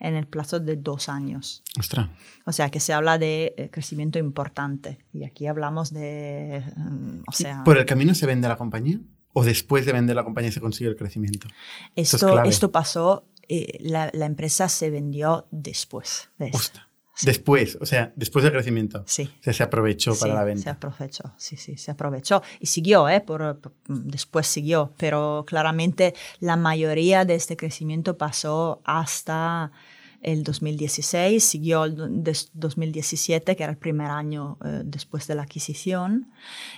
[SPEAKER 3] en el plazo de dos años.
[SPEAKER 1] Ostras.
[SPEAKER 3] O sea, que se habla de eh, crecimiento importante. Y aquí hablamos de, mm, o sea,
[SPEAKER 1] ¿Por el camino se vende la compañía? ¿O después de vender la compañía se consigue el crecimiento? Esto
[SPEAKER 3] esto pasó, eh, la, la empresa se vendió después de
[SPEAKER 1] Ostras. Después, o sea, después del crecimiento.
[SPEAKER 3] Sí.
[SPEAKER 1] O sea, se aprovechó para
[SPEAKER 3] Sí,
[SPEAKER 1] la
[SPEAKER 3] Se
[SPEAKER 1] venta.
[SPEAKER 3] aprovechó, sí, sí, se aprovechó. Y siguió, ¿eh? Por, por- después siguió, pero claramente la mayoría de este crecimiento pasó hasta el 2016, siguió el do- des- 2017, que era el primer año eh, después de la adquisición,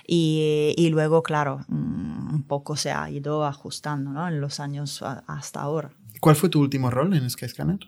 [SPEAKER 3] y, y luego, claro, mm, un poco se ha ido ajustando ¿no? en los años a- hasta ahora.
[SPEAKER 1] ¿Cuál fue tu último rol en Skyscanner?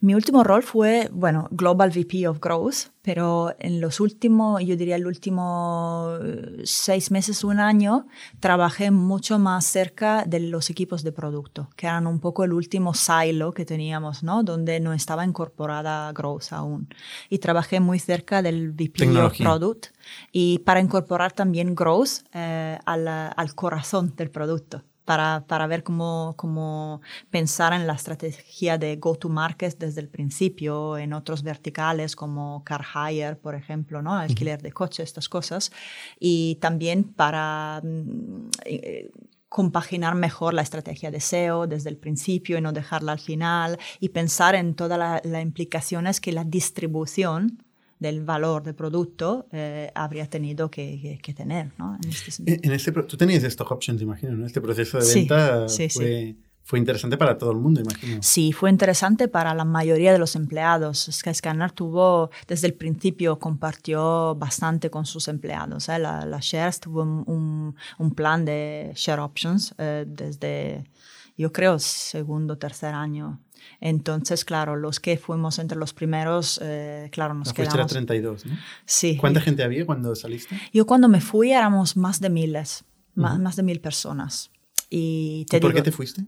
[SPEAKER 3] Mi último rol fue, bueno, Global VP of Growth, pero en los últimos, yo diría el último eh, seis meses, un año, trabajé mucho más cerca de los equipos de producto, que eran un poco el último silo que teníamos, ¿no? Donde no estaba incorporada Growth aún. Y trabajé muy cerca del VP of
[SPEAKER 1] Tecnología.
[SPEAKER 3] Product y para incorporar también Growth eh, al, al corazón del producto para, para ver cómo, cómo pensar en la estrategia de go-to-market desde el principio, en otros verticales como car hire, por ejemplo, ¿no? alquiler de coche, estas cosas. Y también para mm, eh, compaginar mejor la estrategia de SEO desde el principio y no dejarla al final y pensar en todas la- las implicaciones que la distribución del valor del producto eh, habría tenido que, que- que tener. ¿no? En este sentido.
[SPEAKER 1] En este, tú tenías stock options, imagino, ¿no? Este proceso de
[SPEAKER 3] Sí,
[SPEAKER 1] venta
[SPEAKER 3] sí, sí.
[SPEAKER 1] fue, fue interesante para todo el mundo, imagino.
[SPEAKER 3] Sí, fue interesante para la mayoría de los empleados. Skyscanner tuvo, desde el principio, compartió bastante con sus empleados. ¿eh? La, la Shares tuvo un, un- un plan de share options eh, desde, yo creo, segundo, tercer año. Entonces, claro, los que fuimos entre los primeros, eh, claro, nos
[SPEAKER 1] La fuiste
[SPEAKER 3] quedamos.
[SPEAKER 1] 32, ¿no?
[SPEAKER 3] Sí.
[SPEAKER 1] ¿Cuánta gente había cuando saliste?
[SPEAKER 3] Yo cuando me fui éramos más de miles, ma- más, de mil personas. Y te
[SPEAKER 1] ¿Y por qué
[SPEAKER 3] digo-
[SPEAKER 1] te fuiste?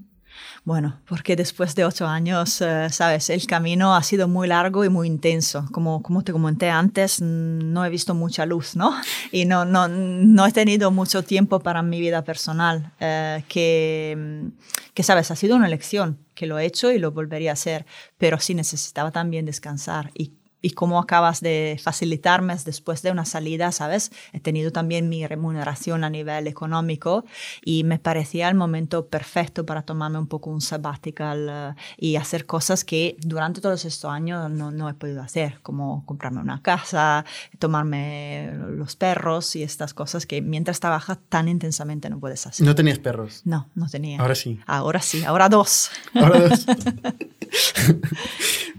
[SPEAKER 3] Bueno, porque después de ocho años, eh, sabes, el camino ha sido muy largo y muy intenso. Como, como te comenté antes, no he visto mucha luz, ¿no? Y no, no, no he tenido mucho tiempo para mi vida personal, eh, que, mm, que, sabes, ha sido una elección, que lo he hecho y lo volvería a hacer, pero sí necesitaba también descansar. Y y cómo acabas de facilitarme después de una salida, ¿sabes? He tenido también mi remuneración a nivel económico y me parecía el momento perfecto para tomarme un poco un sabbatical eh, y hacer cosas que durante todos estos años no, no he podido hacer, como comprarme una casa, tomarme los perros y estas cosas que mientras trabajas tan intensamente no puedes hacer.
[SPEAKER 1] No tenías perros.
[SPEAKER 3] No, no tenía.
[SPEAKER 1] Ahora sí.
[SPEAKER 3] Ahora sí, ahora dos.
[SPEAKER 1] Ahora dos.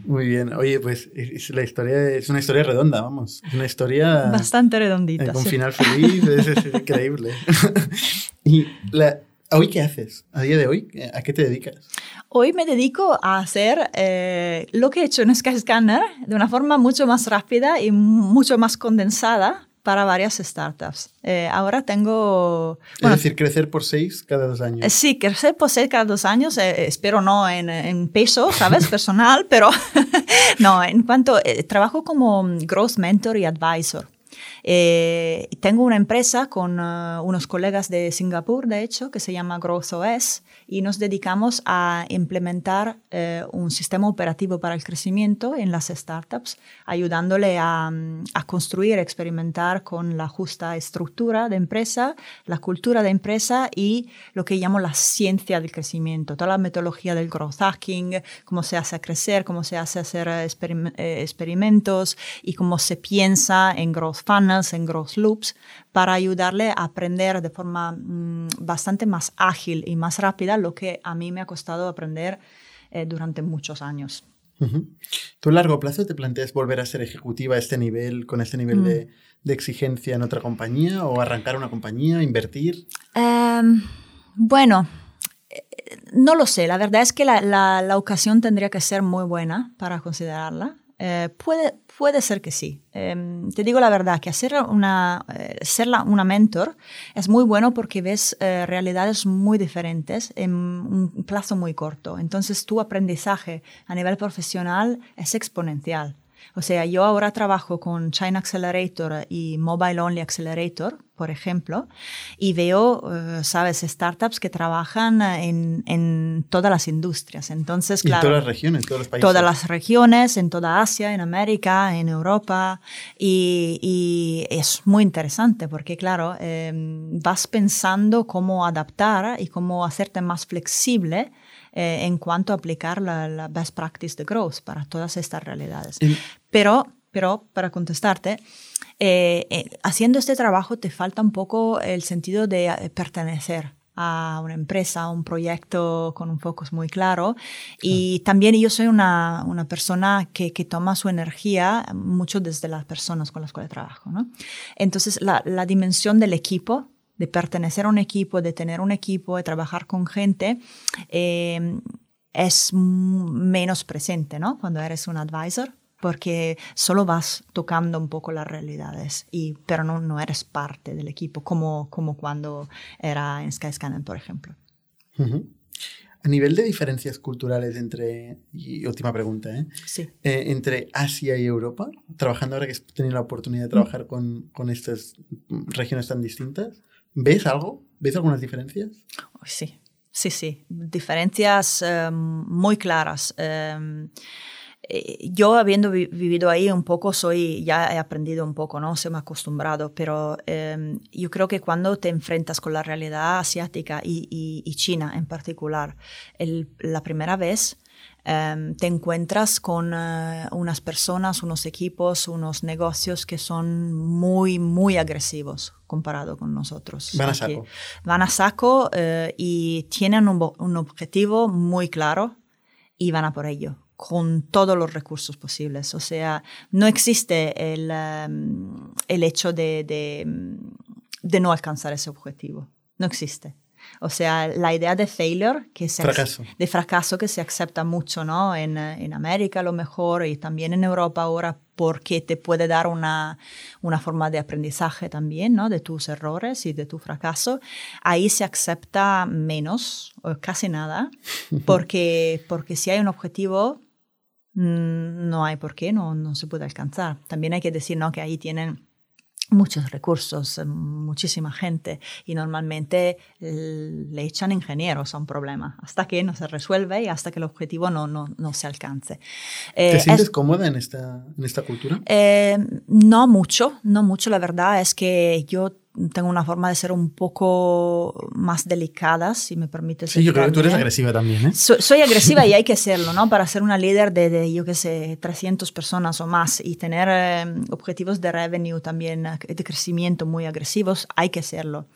[SPEAKER 1] Muy bien. Oye, pues es, la historia es una historia redonda, vamos. Es una historia
[SPEAKER 3] Bastante
[SPEAKER 1] eh,
[SPEAKER 3] redondita.
[SPEAKER 1] con
[SPEAKER 3] sí.
[SPEAKER 1] final feliz. Es, es increíble. y la, ¿hoy qué haces? A día de hoy, ¿a qué te dedicas?
[SPEAKER 3] Hoy me dedico a hacer eh, lo que he hecho en Skyscanner de una forma mucho más rápida y mucho más condensada para varias startups. Eh, ahora tengo...
[SPEAKER 1] es decir, crecer por seis cada dos años.
[SPEAKER 3] Eh, Sí, crecer por ser cada dos años, eh, espero no en, en, peso, ¿sabes? Personal, pero no, en cuanto eh, trabajo como Growth Mentor y Advisor. Eh, tengo una empresa con uh, unos colegas de Singapur, de hecho, que se llama Growth OS y nos dedicamos a implementar eh, un sistema operativo para el crecimiento en las startups, ayudándole a, a, construir, experimentar con la justa estructura de empresa, la cultura de empresa y lo que llamo la ciencia del crecimiento, toda la metodología del growth hacking, cómo se hace crecer, cómo se hace hacer eh, experimentos y cómo se piensa en growth en growth loops, para ayudarle a aprender de forma mm, bastante más ágil y más rápida lo que a mí me ha costado aprender eh, durante muchos años.
[SPEAKER 1] ¿Tú a largo plazo te planteas volver a ser ejecutiva a este nivel, con este nivel de, mm. exigencia en otra compañía o arrancar una compañía, invertir?
[SPEAKER 3] Em, bueno, eh, no lo sé. La verdad es que la, la, ocasión tendría que ser muy buena para considerarla. Eh, puede, puede ser que sí. Em, te digo la verdad, que hacer una, eh, ser una mentor es muy bueno porque ves eh, realidades muy diferentes en un plazo muy corto. Entonces tu aprendizaje a nivel profesional es exponencial. O sea, yo ahora trabajo con China Accelerator y Mobile Only Accelerator, por ejemplo, y veo, eh, sabes, startups que trabajan en, en, todas las industrias. Entonces, claro.
[SPEAKER 1] En todas las regiones, todos los países.
[SPEAKER 3] Todas las regiones, en toda Asia, en América, en Europa. Y, y es muy interesante porque, claro, em, vas pensando cómo adaptar y cómo hacerte más flexible eh, en cuanto a aplicar la, best practice de growth para todas estas realidades. Pero, pero para contestarte, eh, eh, haciendo este trabajo te falta un poco el sentido de pertenecer a una empresa, a un proyecto con un focus muy claro. Y también yo soy una, una persona que, que, toma su energía mucho desde las personas con las cuales trabajo. ¿no? Entonces, la, la dimensión del equipo de pertenecer a un equipo, de tener un equipo, de trabajar con gente, eh, es menos presente, ¿no? Cuando eres un advisor, porque solo vas tocando un poco las realidades, y, pero no, no eres parte del equipo, como, como cuando era en Skyscanner, por ejemplo.
[SPEAKER 1] A nivel de diferencias culturales entre, y última pregunta, ¿eh?
[SPEAKER 3] Sí.
[SPEAKER 1] Eh, entre Asia y Europa, trabajando ahora que has tenido la oportunidad de trabajar con, con estas regiones tan distintas, ¿Ves algo? ¿Ves algunas diferencias?
[SPEAKER 3] Sí, sí, sí. Diferencias em, muy claras. Em, eh, yo habiendo vivido ahí un poco, soy, ya he aprendido un poco, ¿no? Se me ha acostumbrado, pero em, yo creo que cuando te enfrentas con la realidad asiática y, China en particular, la primera vez Em, te encuentras con eh, unas personas, unos equipos, unos negocios que son muy, muy agresivos comparado con nosotros.
[SPEAKER 1] Van a saco.
[SPEAKER 3] Van a saco eh, y tienen un, objetivo muy claro y van a por ello con todos los recursos posibles. O sea, no existe el, em, el hecho de, de no alcanzar ese objetivo. No existe. O sea, la idea de failure, que se
[SPEAKER 1] fracaso.
[SPEAKER 3] de fracaso que se acepta mucho ¿no? en, en, América a lo mejor y también en Europa ahora porque te puede dar una, una forma de aprendizaje también ¿no? de tus errores y de tu fracaso. Ahí se acepta menos o casi nada porque, porque si hay un objetivo mm, no hay por qué, no, no se puede alcanzar. También hay que decir ¿no? que ahí tienen muchos recursos, eh, muchísima gente y normalmente le echan ingenieros a un problema hasta que no se resuelve y hasta que el objetivo no, no, no se alcance.
[SPEAKER 1] ¿Te eh, sientes cómoda en esta, en esta cultura?
[SPEAKER 3] Eh, no mucho, no mucho. La verdad es que yo tengo una forma de ser un poco más delicada, si me permites.
[SPEAKER 1] Sí, yo creo que tú eres agresiva también. ¿eh?
[SPEAKER 3] soy agresiva y hay que serlo, ¿no? Para ser una líder de, de yo qué sé, 300 personas o más y tener eh, objetivos de revenue también, eh, de crecimiento muy agresivos, hay que serlo.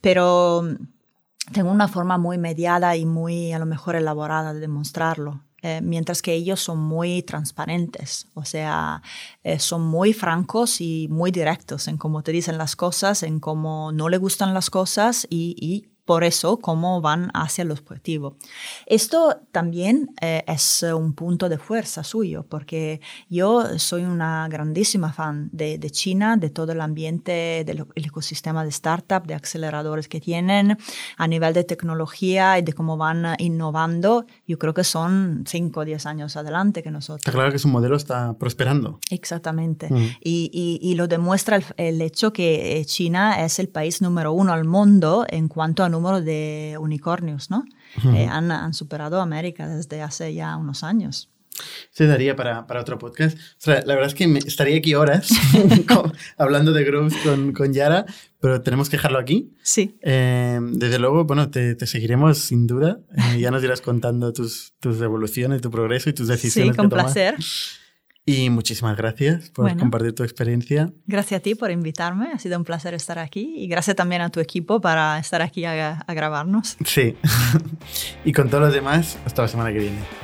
[SPEAKER 3] Pero mm, tengo una forma muy mediada y muy a lo mejor elaborada de demostrarlo. Eh, mientras que ellos son muy transparentes, o sea, eh, son muy francos y muy directos en cómo te dicen las cosas, en cómo no le gustan las cosas y, por eso cómo van hacia el objetivo. Esto también eh, es un punto de fuerza suyo, porque yo soy una grandísima fan de, China, de todo el ambiente, del ecosistema de startup, de aceleradores que tienen, a nivel de tecnología y de cómo van innovando. Yo creo que son 5 o 10 años adelante que nosotros.
[SPEAKER 1] Está claro que su modelo está prosperando.
[SPEAKER 3] Exactamente. Mm. Y, lo demuestra el hecho que China es el país número uno al mundo en cuanto a número de unicornios, ¿no? Eh, han, superado a América desde hace ya unos años.
[SPEAKER 1] Se daría para, para otro podcast. la verdad es que estaría aquí horas hablando de growth con, con, Yara, pero tenemos que dejarlo aquí.
[SPEAKER 3] Sí.
[SPEAKER 1] Eh, desde luego, bueno, te, te seguiremos sin duda. Eh, ya nos irás contando tus, tus evoluciones, tu progreso y tus decisiones.
[SPEAKER 3] Sí, con placer.
[SPEAKER 1] Y muchísimas gracias por compartir tu experiencia.
[SPEAKER 3] Gracias a ti por invitarme, ha sido un placer estar aquí y gracias también a tu equipo para estar aquí a, a grabarnos.
[SPEAKER 1] Sí, y con todos los demás, hasta la semana que viene.